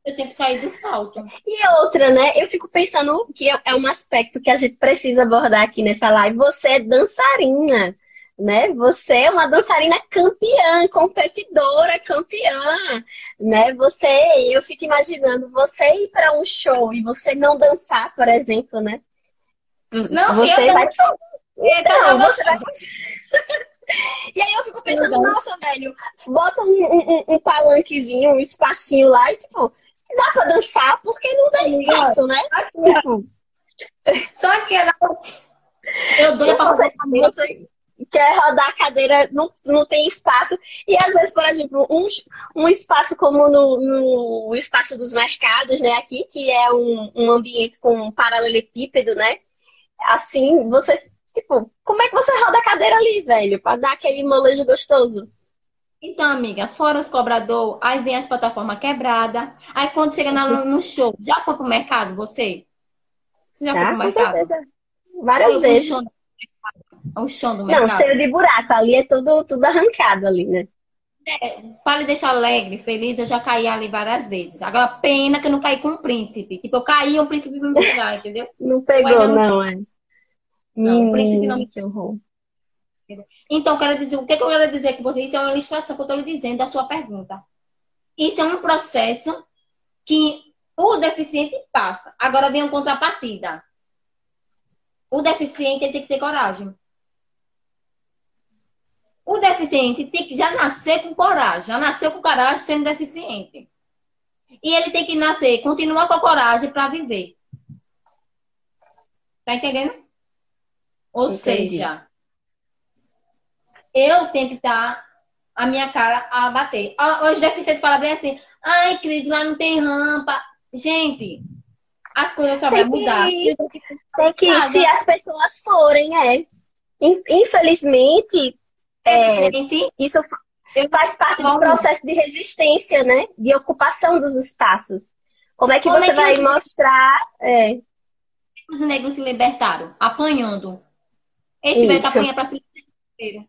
eu tenho que sair do salto. E outra, né? Eu fico pensando que é um aspecto que a gente precisa abordar aqui nessa live. Você é dançarina né? Você é uma dançarina campeã, competidora, campeã, né? Você, eu fico imaginando você ir para um show e você não dançar, por exemplo, né? Não, você vai. Então, você vai. E aí eu fico pensando, nossa, velho, bota um, um, um, palanquezinho, um espacinho lá e, tipo, dá pra dançar, porque não dá espaço, né? Só que ela... Eu dou pra fazer você, quer rodar a cadeira, não, não tem espaço. E às vezes, por exemplo, um, um espaço como no, no espaço dos mercados, né, aqui, que é um, um ambiente com um paralelepípedo, né? Assim, você, tipo, como é que você roda a cadeira ali, velho, para dar aquele molejo gostoso? Então, amiga, fora os cobrador, aí vem as plataformas quebradas. Aí quando chega no, no show, já foi pro mercado você? Você já, já foi pro mercado? Várias vezes. Show o chão do mercado. Não, cheio de buraco. Ali é tudo, tudo arrancado ali, né? É, para lhe deixar alegre, feliz, eu já caí ali várias vezes. Agora, pena que eu não caí com um príncipe. Tipo, eu caí, o príncipe me pegar, entendeu? Não pegou, não, não, é. Não, o príncipe não me pegou. Então, quero dizer, o que, que eu quero dizer com você? Isso é uma ilustração que eu estou lhe dizendo da sua pergunta. Isso é um processo que o deficiente passa. Agora vem a contrapartida. O deficiente tem que ter coragem. O deficiente tem que já nascer com coragem, já nasceu com coragem sendo deficiente. E ele tem que nascer, continuar com a coragem para viver. Tá entendendo? Ou Entendi. seja, eu tenho que estar a minha cara a bater. Os deficientes falam bem assim, ai, Cris, lá não tem rampa. Gente, as coisas só vão mudar. Tem que se as pessoas forem, é. Infelizmente, é, isso, Faz parte do processo de resistência, né? De ocupação dos espaços. Como é que Como você é que vai mostrar? É. Os negros se libertaram, apanhando. Tiveram que apanhar para se libertar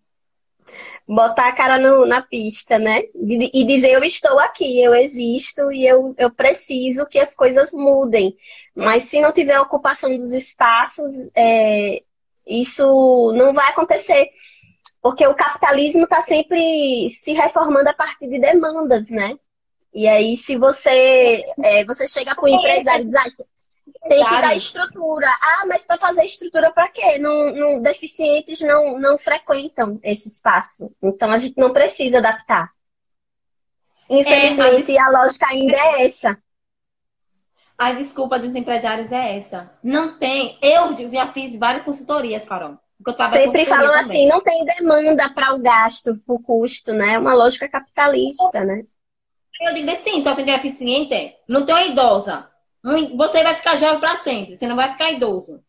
botar a cara no, na pista, né? E, e, dizer eu estou aqui, eu existo e eu, eu preciso que as coisas mudem. Mas se não tiver ocupação dos espaços, é, isso não vai acontecer. Porque o capitalismo está sempre se reformando a partir de demandas, né? E aí, se você, é, você chega para o empresário e diz, ah, tem que dar estrutura. Ah, mas para fazer estrutura para quê? Não, não, deficientes não, não frequentam esse espaço. Então a gente não precisa adaptar. Infelizmente, é, a, a lógica ainda é essa. A desculpa dos empresários é essa. Não tem. Eu já fiz várias consultorias, Carol. Sempre falam também. assim, não tem demanda para o gasto, o custo, né? É uma lógica capitalista, né? Eu digo assim, só tem deficiente, não tem uma idosa. Você vai ficar jovem para sempre, você não vai ficar idoso.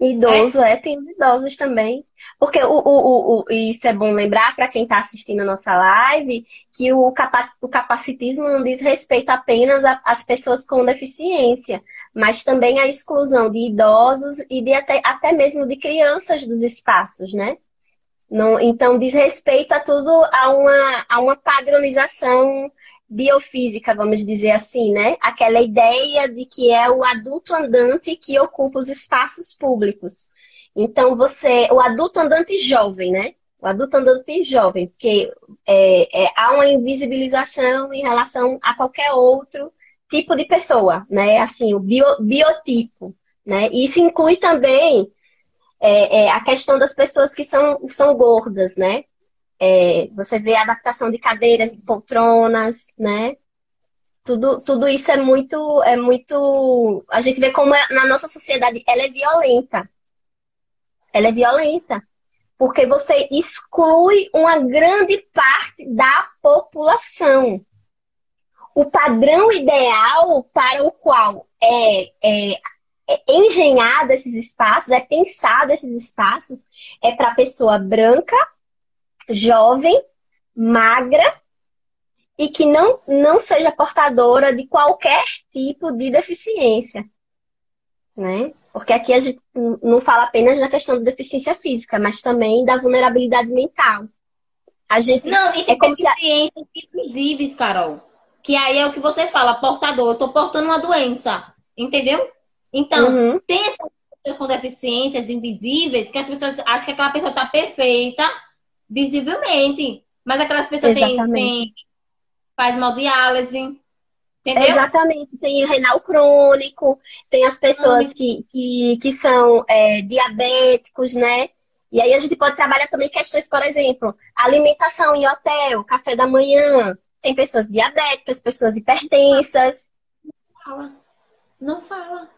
Idoso, é, é tem os idosos também. Porque o, o, o, isso é bom lembrar para quem está assistindo a nossa live, que o, o capacitismo não diz respeito apenas às pessoas com deficiência, mas também à exclusão de idosos e de até, até mesmo de crianças dos espaços, né? Então, diz respeito a tudo, a uma, a uma padronização biofísica, vamos dizer assim, né? Aquela ideia de que é o adulto andante que ocupa os espaços públicos. Então, você, o adulto andante jovem, né? O adulto andante jovem, porque é, é, há uma invisibilização em relação a qualquer outro tipo de pessoa, né? Assim, o bio, biotipo, né? Isso inclui também é, é, a questão das pessoas que são, são gordas, né? É, você vê a adaptação de cadeiras, de poltronas, né? Tudo, tudo isso é muito, é muito. A gente vê como é, na nossa sociedade ela é violenta. Ela é violenta. Porque você exclui uma grande parte da população. O padrão ideal para o qual é, é, é engenhado esses espaços, é pensado esses espaços, é para a pessoa branca, jovem, magra e que não, não seja portadora de qualquer tipo de deficiência. Né? Porque aqui a gente não fala apenas da questão da deficiência física, mas também da vulnerabilidade mental. A gente não, e tem é como deficiências se... invisíveis, Carol. Que aí é o que você fala, portador. Eu tô portando uma doença, entendeu? Então, uhum. tem essas pessoas com deficiências invisíveis que as pessoas acham que aquela pessoa tá perfeita visivelmente. Mas aquelas pessoas têm, têm faz hemodiálise. Entendeu? Exatamente, tem renal crônico, tem as pessoas que, que, que são é, diabéticos, né? E aí a gente pode trabalhar também questões, por exemplo, alimentação em hotel, café da manhã. Tem pessoas diabéticas, pessoas hipertensas. Não fala. Não fala.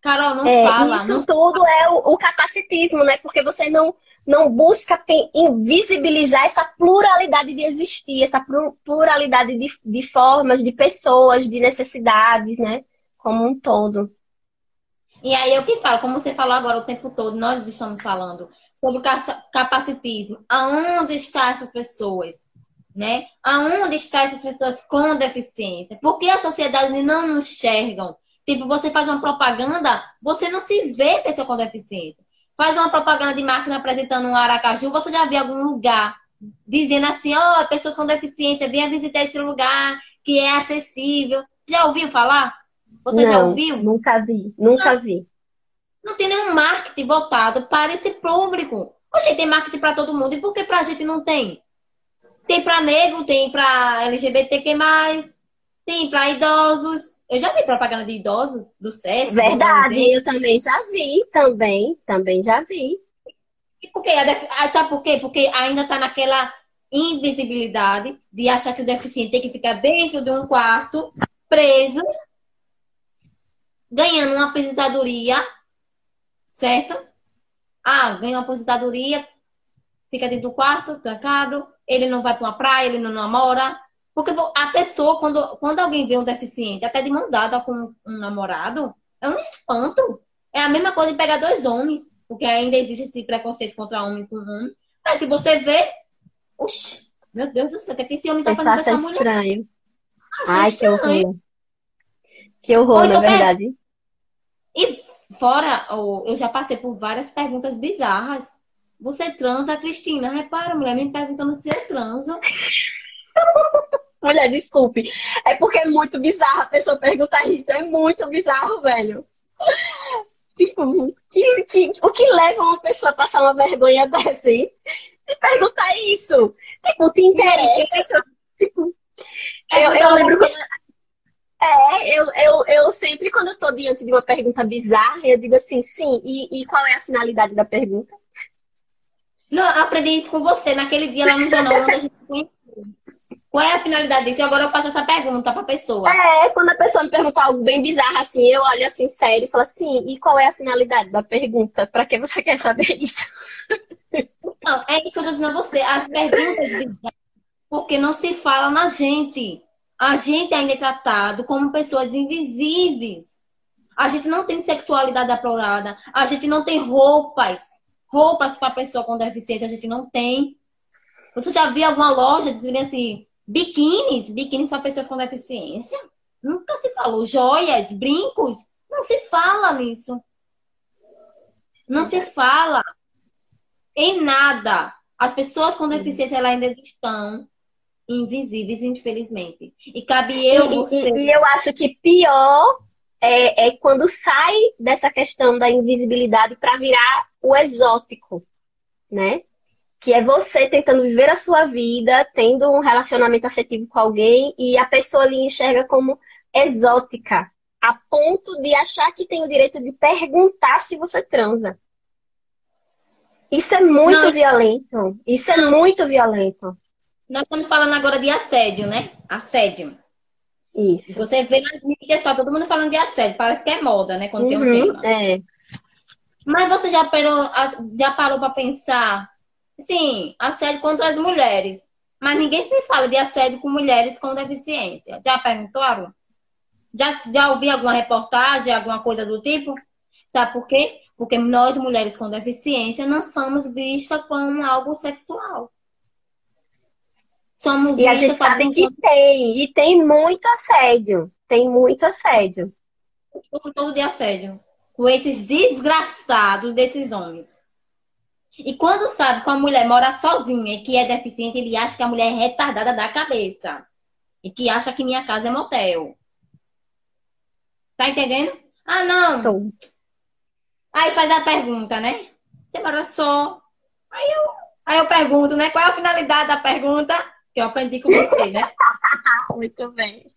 Carol, não é, fala. Isso não... tudo é o, o, capacitismo, né? Porque você não não busca invisibilizar essa pluralidade de existir, essa pluralidade de, de formas, de pessoas, de necessidades, né? Como um todo. E aí eu que falo, como você falou agora o tempo todo, nós estamos falando sobre o capacitismo. Aonde estão essas pessoas? Né? Aonde estão essas pessoas com deficiência? Por que a sociedade não nos enxergam? Tipo, você faz uma propaganda, você não se vê pessoa com deficiência faz uma propaganda de máquina apresentando um Aracaju, você já viu algum lugar dizendo assim, ó, oh, pessoas com deficiência, venha visitar esse lugar que é acessível. Já ouviu falar? Você não, já ouviu? Nunca vi, nunca não, vi. Não tem nenhum marketing voltado para esse público. Oxe, tem marketing para todo mundo. E por que para a gente não tem? Tem para negro, tem para LGBTQ+, tem para idosos, eu já vi propaganda de idosos do SESC. Verdade, eu também já vi, também, também já vi. E por quê? Sabe por quê? Porque ainda está naquela invisibilidade de achar que o deficiente tem que ficar dentro de um quarto, preso, ganhando uma aposentadoria, certo? Ah, ganha uma aposentadoria, fica dentro do quarto, trancado, ele não vai para uma praia, ele não namora, porque a pessoa, quando, quando alguém vê um deficiente, até de mão dada com um namorado, é um espanto. É a mesma coisa de pegar dois homens, porque ainda existe esse preconceito contra homem com homem. Mas se você vê, oxi, Meu Deus do céu, o que esse homem tá fazendo com essa mulher? estranho. Ai, que horror. Que horror, na verdade. E fora, eu já passei por várias perguntas bizarras. Você transa, Cristina? Repara, mulher me perguntando se eu transo. mulher, desculpe. É porque é muito bizarro a pessoa perguntar isso. É muito bizarro, velho. Tipo, que, que, o que leva uma pessoa a passar uma vergonha dessa, hein? De perguntar isso. Tipo, te interessa? Tipo, eu, eu então, lembro quando. É, eu, eu, eu sempre, quando eu tô diante de uma pergunta bizarra, eu digo assim, sim, e, e qual é a finalidade da pergunta? Não, eu aprendi isso com você naquele dia lá no jornal onde a gente conheceu. Qual é a finalidade disso? E agora eu faço essa pergunta pra pessoa. É, quando a pessoa me pergunta algo bem bizarro assim, eu olho assim sério e falo assim, e qual é a finalidade da pergunta? Pra que você quer saber isso? Não, é isso que eu tô dizendo a você. As perguntas bizarras, porque não se fala na gente. A gente ainda é tratado como pessoas invisíveis. A gente não tem sexualidade apurada. A gente não tem roupas. Roupas para pessoa com deficiência a gente não tem. Você já viu alguma loja dizendo assim, Biquínis, biquínis para pessoas com deficiência. Nunca se falou. Joias, brincos, não se fala nisso. Não se fala em nada. As pessoas com deficiência elas ainda estão invisíveis, infelizmente. E cabe eu e, você... e, e eu acho que pior é, é, quando sai dessa questão da invisibilidade para virar o exótico, né? que é você tentando viver a sua vida, tendo um relacionamento afetivo com alguém e a pessoa lhe enxerga como exótica, a ponto de achar que tem o direito de perguntar se você transa. Isso é muito Não. violento. Isso é muito violento. Nós estamos falando agora de assédio, né? Assédio. Isso. Você vê nas mídias, tá todo mundo falando de assédio. Parece que é moda, né? Quando uhum, tem um tema. É. Mas você já parou, já parou para pensar Sim, assédio contra as mulheres. Mas ninguém se fala de assédio com mulheres com deficiência. Já perguntaram? Já, já ouvi alguma reportagem, alguma coisa do tipo? Sabe por quê? Porque nós, mulheres com deficiência, não somos vistas como algo sexual. Somos e a gente sabe que tem, e tem muito assédio. Tem muito assédio. Todo de assédio. Com esses desgraçados desses homens. E quando sabe que a mulher mora sozinha e que é deficiente, ele acha que a mulher é retardada da cabeça. E que acha que minha casa é motel. Tá entendendo? Ah, não. Tô. Aí faz a pergunta, né? Você mora só. Aí eu, aí eu pergunto, né? Qual é a finalidade da pergunta? Que eu aprendi com você, né? Muito bem.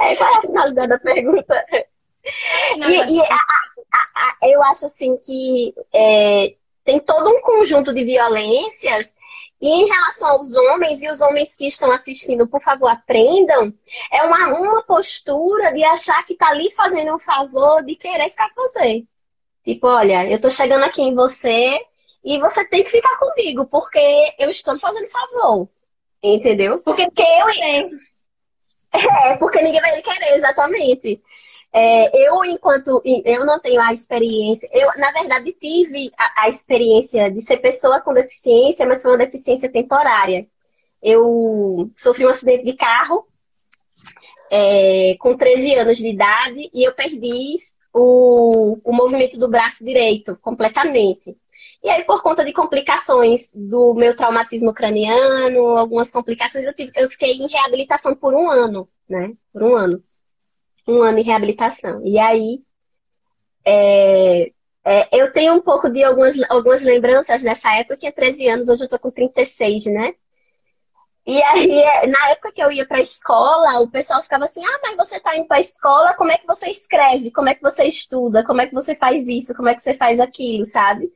É, qual é a finalidade da pergunta? E, e a, a, a, eu acho assim que é, tem todo um conjunto de violências. E em relação aos homens, e os homens que estão assistindo, por favor, aprendam, é uma, uma postura de achar que tá ali fazendo um favor, de querer ficar com você. Tipo, olha, eu tô chegando aqui em você e você tem que ficar comigo, porque eu estou fazendo favor. Entendeu? Porque, porque eu. É, porque ninguém vai querer, exatamente. É, eu, enquanto eu não tenho a experiência, eu, na verdade, tive a, a, experiência de ser pessoa com deficiência, mas foi uma deficiência temporária. Eu sofri um acidente de carro é, com 13 anos de idade e eu perdi o, o movimento do braço direito completamente. E aí, por conta de complicações do meu traumatismo craniano, algumas complicações, eu, tive, eu fiquei em reabilitação por um ano, né? Por um ano um ano em reabilitação. E aí, é, é, eu tenho um pouco de algumas, algumas lembranças dessa época, eu tinha 13 anos, hoje eu tô com 36, né? E aí, é, na época que eu ia pra escola, o pessoal ficava assim: ah, mas você tá indo pra escola, como é que você escreve? Como é que você estuda? Como é que você faz isso? Como é que você faz aquilo, sabe?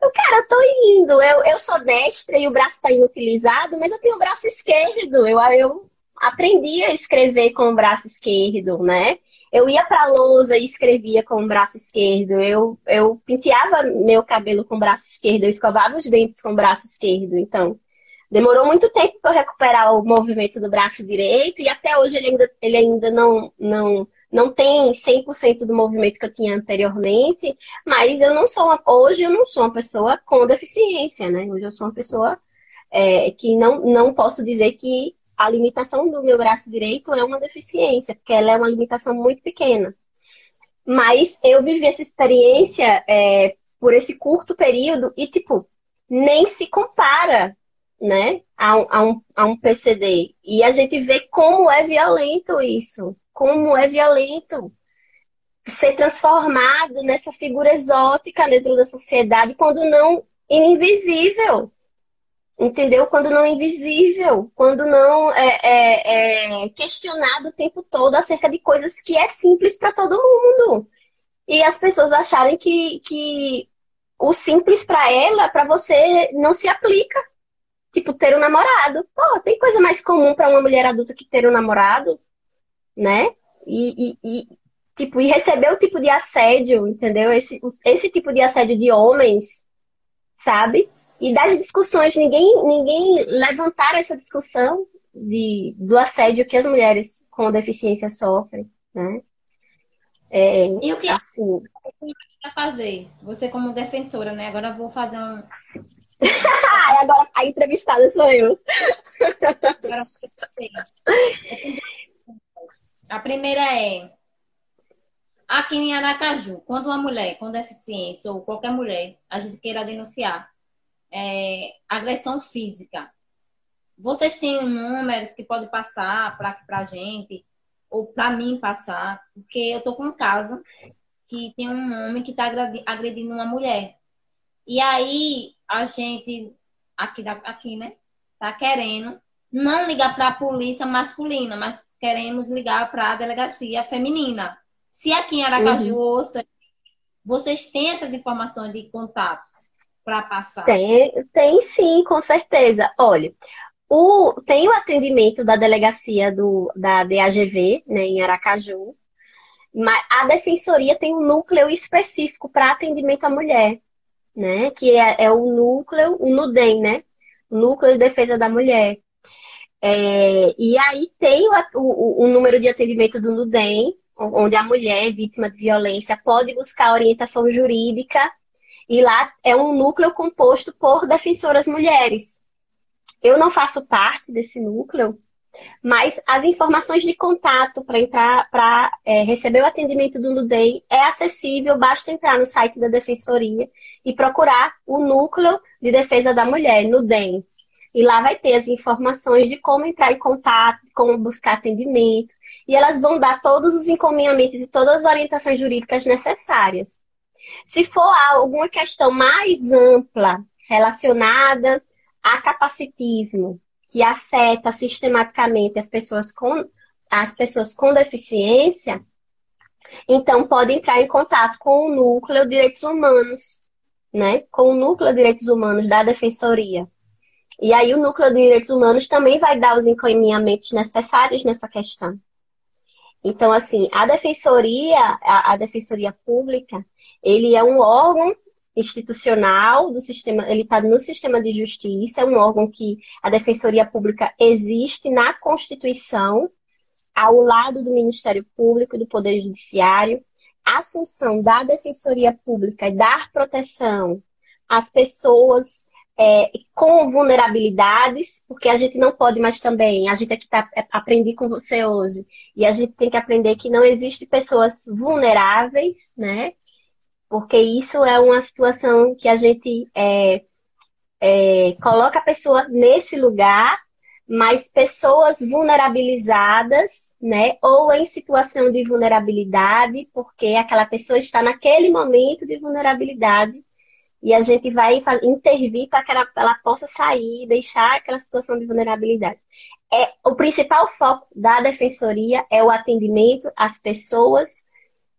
Eu, cara, eu tô indo, eu, eu sou destra e o braço tá inutilizado, mas eu tenho o braço esquerdo. Eu, eu aprendi a escrever com o braço esquerdo, né? Eu ia para a lousa e escrevia com o braço esquerdo. Eu, eu penteava meu cabelo com o braço esquerdo. Eu escovava os dentes com o braço esquerdo. Então, demorou muito tempo para recuperar o movimento do braço direito. E até hoje ele ainda, ele ainda não, não, não tem 100% do movimento que eu tinha anteriormente. Mas eu não sou uma, hoje eu não sou uma pessoa com deficiência, né? Hoje eu sou uma pessoa é, que não, não posso dizer que a limitação do meu braço direito é uma deficiência, porque ela é uma limitação muito pequena. Mas eu vivi essa experiência é, por esse curto período e, tipo, nem se compara, né, a um, a, um, a um PCD. E a gente vê como é violento isso, como é violento ser transformado nessa figura exótica dentro da sociedade, quando não invisível. Entendeu? Quando não invisível, quando não é, é, é questionado o tempo todo acerca de coisas que é simples para todo mundo. E as pessoas acharem que, que o simples para ela, para você, não se aplica. Tipo, ter um namorado. Pô, tem coisa mais comum para uma mulher adulta que ter um namorado, né? E, e, e, tipo, e receber o tipo de assédio, entendeu? Esse, esse tipo de assédio de homens, sabe? E das discussões, ninguém, ninguém levantaram essa discussão de, do assédio que as mulheres com deficiência sofrem, né? É, e o que assim, para fazer? Você como defensora, né? Agora eu vou fazer um. agora a entrevistada sou eu. Agora, a primeira é aqui em Aracaju, quando uma mulher com deficiência ou qualquer mulher a gente queira denunciar é, agressão física. Vocês têm números que podem passar para a gente, ou para mim passar, porque eu estou com um caso que tem um homem que está agredindo uma mulher. E aí a gente, aqui, aqui né, tá querendo não ligar para a polícia masculina, mas queremos ligar para a delegacia feminina. Se aqui em Aracaju, uhum. vocês têm essas informações de contatos? Para passar? Tem, tem sim, com certeza. Olha, o, tem o atendimento da delegacia do, da DAGV, né, em Aracaju, mas a defensoria tem um núcleo específico para atendimento à mulher, né? Que é, é, o núcleo, o NUDEM, né? Núcleo de Defesa da Mulher. É, e aí tem o, o, o, número de atendimento do NUDEM, onde a mulher vítima de violência pode buscar orientação jurídica e lá é um núcleo composto por defensoras mulheres. Eu não faço parte desse núcleo, mas as informações de contato para entrar, para é, receber o atendimento do NUDEM é acessível, basta entrar no site da Defensoria e procurar o núcleo de defesa da mulher, NUDEM. E lá vai ter as informações de como entrar em contato, como buscar atendimento. E elas vão dar todos os encaminhamentos e todas as orientações jurídicas necessárias. Se for alguma questão mais ampla relacionada a capacitismo, que afeta sistematicamente as pessoas com, as pessoas com deficiência, então pode entrar em contato com o Núcleo de Direitos Humanos, né? Com o Núcleo de Direitos Humanos da Defensoria. E aí o Núcleo de Direitos Humanos também vai dar os encaminhamentos necessários nessa questão. Então, assim, a Defensoria, a, a Defensoria Pública, ele é um órgão institucional do sistema, ele está no sistema de justiça, é um órgão que a Defensoria Pública existe na Constituição, ao lado do Ministério Público e do Poder Judiciário. A função da Defensoria Pública é dar proteção às pessoas é, com vulnerabilidades, porque a gente não pode mais também, a gente aqui tá, é, aprendi com você hoje, e a gente tem que aprender que não existe pessoas vulneráveis, né? Porque isso é uma situação que a gente é, é, coloca a pessoa nesse lugar, mas pessoas vulnerabilizadas, né, ou em situação de vulnerabilidade, porque aquela pessoa está naquele momento de vulnerabilidade e a gente vai intervir para que ela, ela possa sair, deixar aquela situação de vulnerabilidade. É, o principal foco da defensoria é o atendimento às pessoas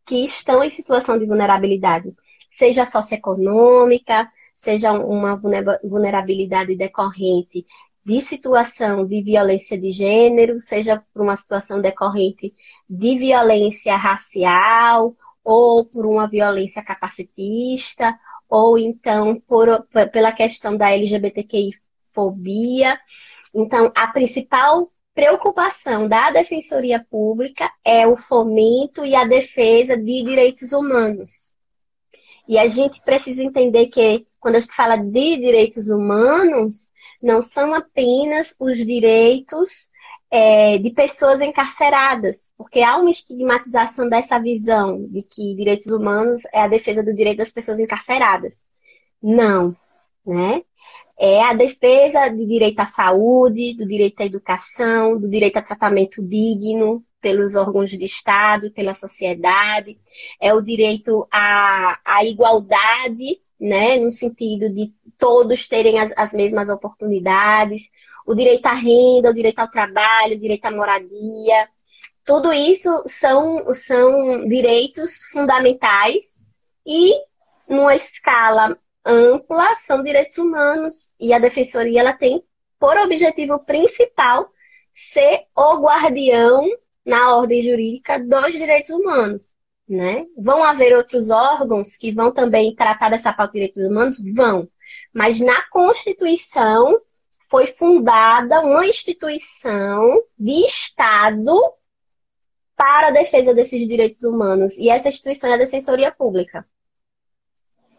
que estão em situação de vulnerabilidade, seja socioeconômica, seja uma vulnerabilidade decorrente de situação de violência de gênero, seja por uma situação decorrente de violência racial, ou por uma violência capacitista, ou então por, pela questão da LGBTQI-fobia. Então, a principal preocupação da Defensoria Pública é o fomento e a defesa de direitos humanos. E a gente precisa entender que quando a gente fala de direitos humanos, não são apenas os direitos é, de pessoas encarceradas, porque há uma estigmatização dessa visão de que direitos humanos é a defesa do direito das pessoas encarceradas. Não, né? É a defesa do direito à saúde, do direito à educação, do direito a tratamento digno pelos órgãos de Estado, pela sociedade, é o direito à, à igualdade, né, no sentido de todos terem as, as mesmas oportunidades, o direito à renda, o direito ao trabalho, o direito à moradia. Tudo isso são, são direitos fundamentais e, numa escala ampla, são direitos humanos. E a defensoria ela tem por objetivo principal ser o guardião na ordem jurídica dos direitos humanos. Né? Vão haver outros órgãos que vão também tratar dessa pauta de direitos humanos? Vão. Mas na Constituição foi fundada uma instituição de Estado para a defesa desses direitos humanos. E essa instituição é a Defensoria Pública.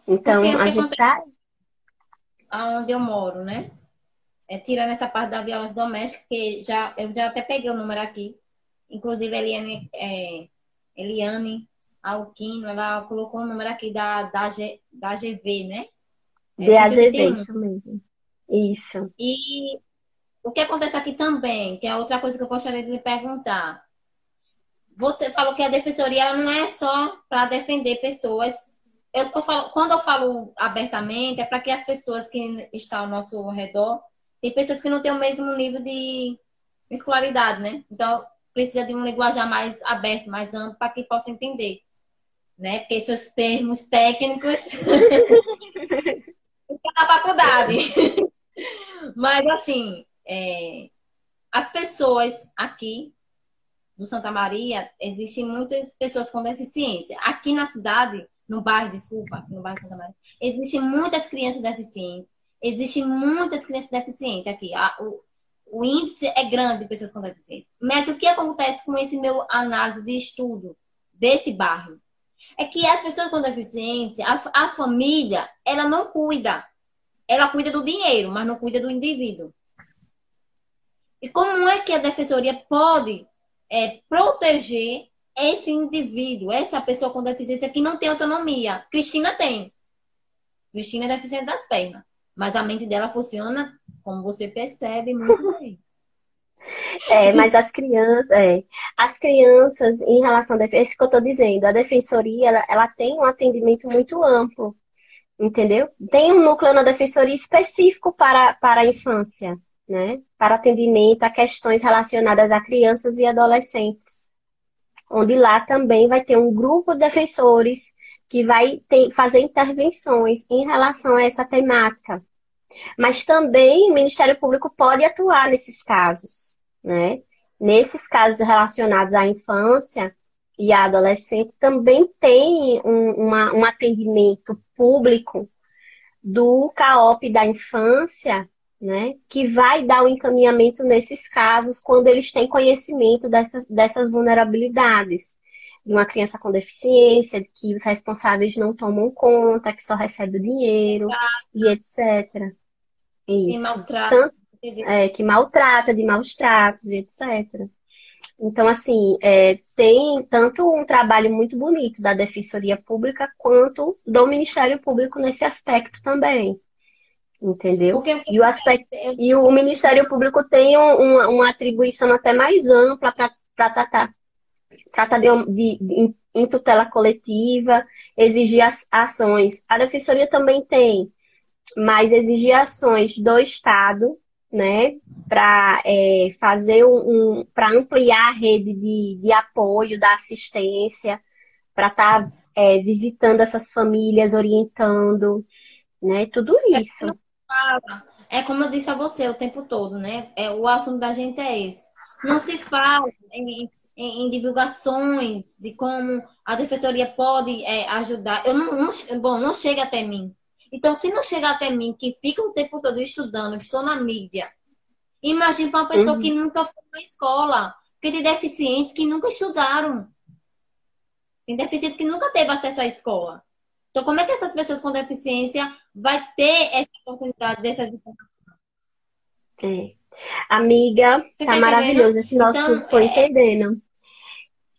Então, Porque, a gente tá... Onde eu moro, né? É, tirando essa parte da violência doméstica, que já, eu já até peguei o número aqui. Inclusive, Eliane, é, Eliane Alquino, ela colocou o número aqui da, da, G, da GV, né? É, DAGV, isso mesmo. Isso. E o que acontece aqui também, que é outra coisa que eu gostaria de lhe perguntar. Você falou que a defensoria não é só para defender pessoas. Eu tô falando, quando eu falo abertamente, é para que as pessoas que estão ao nosso redor, tem pessoas que não têm o mesmo nível de escolaridade, né? Então, precisa de um linguajar mais aberto, mais amplo, para que possa entender. Né? Porque esses termos técnicos na faculdade. Mas, assim, é, as pessoas aqui no Santa Maria, existem muitas pessoas com deficiência. Aqui na cidade, no bairro, desculpa, no bairro de Santa Maria, existem muitas crianças deficientes. Existem muitas crianças deficientes aqui. A, o, o índice é grande de pessoas com deficiência. Mas o que acontece com esse meu análise de estudo desse bairro? É que as pessoas com deficiência, a, a família, ela não cuida ela cuida do dinheiro, mas não cuida do indivíduo. E como é que a defensoria pode é, proteger esse indivíduo, essa pessoa com deficiência que não tem autonomia? Cristina tem. Cristina é deficiente das pernas. Mas a mente dela funciona, como você percebe, muito bem. É, mas as crianças, é, as crianças, em relação a defesa, que eu estou dizendo, a defensoria, ela, ela tem um atendimento muito amplo entendeu? Tem um núcleo na defensoria específico para, para a infância, né? Para atendimento a questões relacionadas a crianças e adolescentes. Onde lá também vai ter um grupo de defensores que vai ter, fazer intervenções em relação a essa temática. Mas também o Ministério Público pode atuar nesses casos, né? Nesses casos relacionados à infância, e a adolescente também tem um, uma, um atendimento público do CAOP da infância, né, que vai dar o encaminhamento nesses casos quando eles têm conhecimento dessas, dessas vulnerabilidades. De uma criança com deficiência, de que os responsáveis não tomam conta, que só recebe o dinheiro, e etc. Isso. Que maltrata. Tanto, é, que maltrata, de maus tratos, e etc. Então, assim, é, tem tanto um trabalho muito bonito da Defensoria Pública quanto do Ministério Público nesse aspecto também. Entendeu? Porque, e, o aspecto, e o Ministério Público tem um, uma, atribuição até mais ampla para tratar, tratar de, de, de, em tutela coletiva, exigir as ações. A Defensoria também tem, mas exigir ações do Estado né, para é, fazer um, um para ampliar a rede de, de apoio, da assistência, para estar tá, é, visitando essas famílias, orientando, né, tudo é isso. É como eu disse a você o tempo todo, né? É, o assunto da gente é esse. Não se fala em, em, em divulgações de como a defensoria pode é, ajudar. Eu não, não, bom, não chega até mim. Então, se não chegar até mim, que fica o tempo todo estudando, estou na mídia, imagine para uma pessoa uhum. que nunca foi na escola, porque tem deficientes que nunca estudaram. Tem deficientes que nunca teve acesso à escola. Então, como é que essas pessoas com deficiência vai ter essa oportunidade dessas informações? É. Amiga, Você tá, tá maravilhoso esse nosso. Então, tô é... entendendo.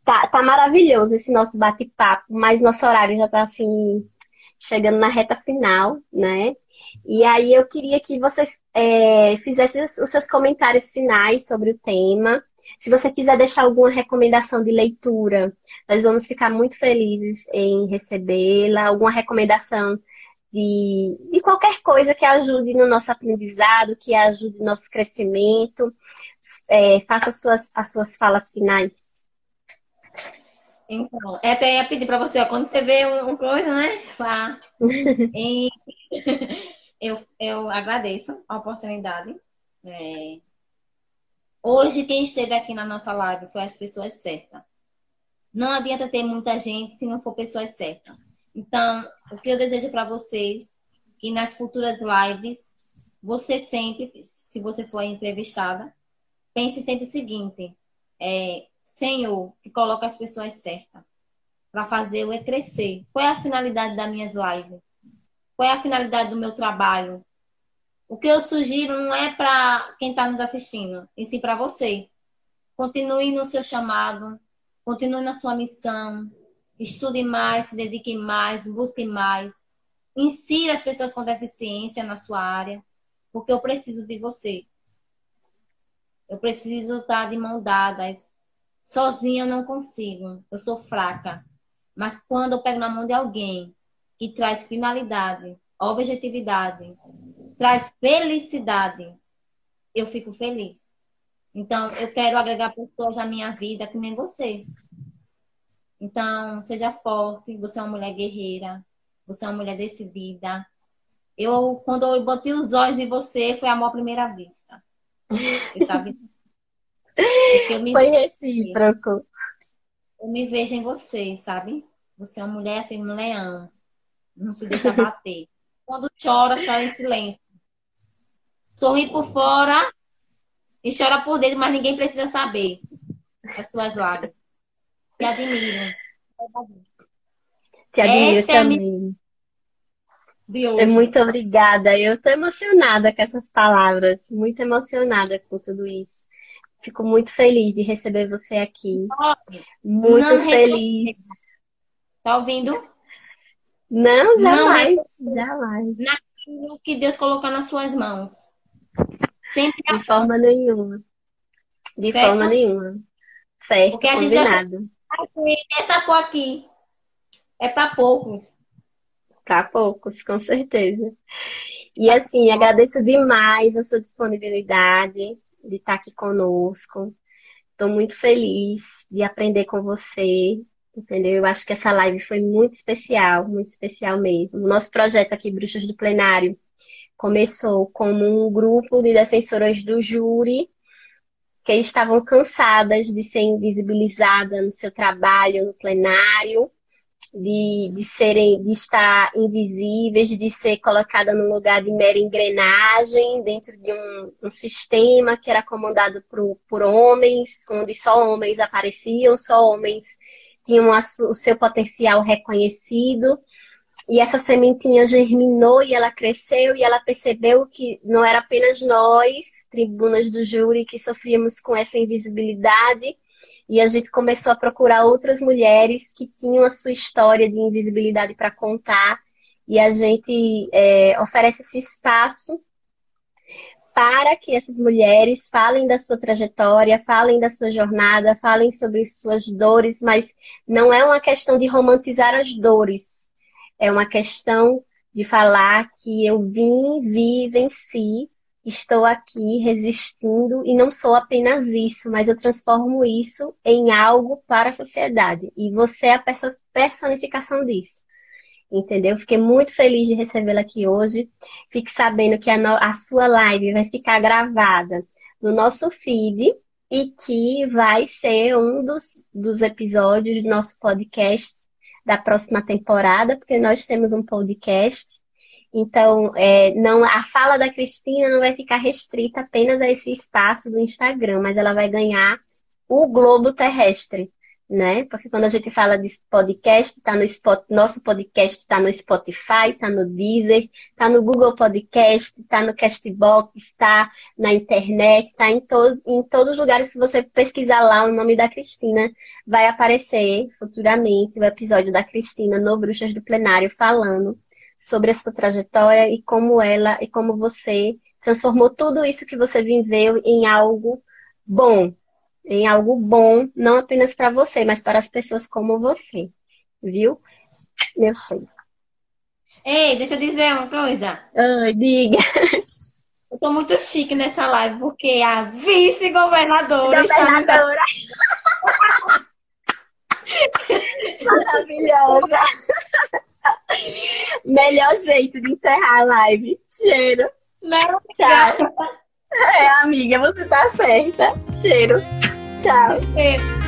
Tá, tá maravilhoso esse nosso bate-papo, mas nosso horário já tá assim, chegando na reta final, né? E aí eu queria que você é, fizesse os seus comentários finais sobre o tema. Se você quiser deixar alguma recomendação de leitura, nós vamos ficar muito felizes em recebê-la. Alguma recomendação de, de qualquer coisa que ajude no nosso aprendizado, que ajude no nosso crescimento. É, faça as suas, as suas falas finais. Então, até ia pedir para você, quando você vê uma coisa, né? E... eu, eu agradeço a oportunidade. É... Hoje, quem esteve aqui na nossa live foi as pessoas certas. Não adianta ter muita gente se não for pessoas certas. Então, o que eu desejo para vocês, que nas futuras lives, você sempre, se você for entrevistada, pense sempre o seguinte: é, Senhor, que coloca as pessoas certas para fazer eu crescer. Qual é a finalidade das minhas lives? Qual é a finalidade do meu trabalho? O que eu sugiro não é para quem está nos assistindo, e sim para você. Continue no seu chamado, continue na sua missão, estude mais, se dedique mais, busque mais. Insira as pessoas com deficiência na sua área, porque eu preciso de você. Eu preciso estar de mão dadas, Sozinha eu não consigo, eu sou fraca. Mas quando eu pego na mão de alguém que traz finalidade, objetividade, traz felicidade, eu fico feliz. Então, eu quero agregar pessoas à minha vida que nem você. Então, seja forte, você é uma mulher guerreira, você é uma mulher decidida. Eu, quando eu botei os olhos em você, foi amor à primeira vista. Você sabe? Foi recíproco. Eu me vejo em você, sabe? Você é uma mulher assim, um leão. Não se deixa bater. Quando chora, chora em silêncio. Sorri por fora e chora por dentro, mas ninguém precisa saber as suas lágrimas. Te admiro. Te admiro Essa também. É, é muito obrigada. Eu estou emocionada com essas palavras. Muito emocionada com tudo isso. Fico muito feliz de receber você aqui. Muito não feliz. Tá ouvindo? Não, jamais. Não jamais. Naquilo que Deus colocou nas suas mãos. Sempre de forma nenhuma. De certo? forma nenhuma. Certo, Porque a gente combinado. acha essa cor aqui é para poucos. Para poucos, com certeza. E assim, agradeço demais a sua disponibilidade de estar aqui conosco. Estou muito feliz de aprender com você, entendeu? Eu acho que essa live foi muito especial, muito especial mesmo. O nosso projeto aqui, Bruxas do Plenário, começou como um grupo de defensoras do júri que estavam cansadas de ser invisibilizadas no seu trabalho no plenário de, de serem, de estar invisíveis, de ser colocada no lugar de mera engrenagem dentro de um, um sistema que era comandado por, por homens, onde só homens apareciam, só homens tinham o seu potencial reconhecido. E essa sementinha germinou e ela cresceu e ela percebeu que não era apenas nós, tribunas do júri, que sofríamos com essa invisibilidade, e a gente começou a procurar outras mulheres que tinham a sua história de invisibilidade para contar. E a gente é, oferece esse espaço para que essas mulheres falem da sua trajetória, falem da sua jornada, falem sobre suas dores, mas não é uma questão de romantizar as dores, é uma questão de falar que eu vim, vi, venci estou aqui resistindo e não sou apenas isso, mas eu transformo isso em algo para a sociedade. E você é a personificação disso. Entendeu? Fiquei muito feliz de recebê-la aqui hoje. Fique sabendo que a, a sua live vai ficar gravada no nosso feed e que vai ser um dos, dos episódios do nosso podcast da próxima temporada, porque nós temos um podcast. Então, é, não, a fala da Cristina não vai ficar restrita apenas a esse espaço do Instagram, mas ela vai ganhar o globo terrestre, né? Porque quando a gente fala de podcast, tá no Spot, nosso podcast está no Spotify, está no Deezer, está no Google Podcast, está no Castbox, está na internet, está em, to em todos os lugares. Se você pesquisar lá o nome da Cristina, vai aparecer futuramente o episódio da Cristina no Bruxas do Plenário falando sobre a sua trajetória e como ela e como você transformou tudo isso que você viveu em algo bom, em algo bom, não apenas para você, mas para as pessoas como você. Viu? Meu filho. Ei, deixa eu dizer uma coisa. Ai, diga. Eu sou muito chique nessa live, porque a vice-governadora está nos Maravilhosa. Melhor jeito de encerrar a live. Cheiro. Não, Tchau. É, amiga, você tá certa. Cheiro. Chao. Eh.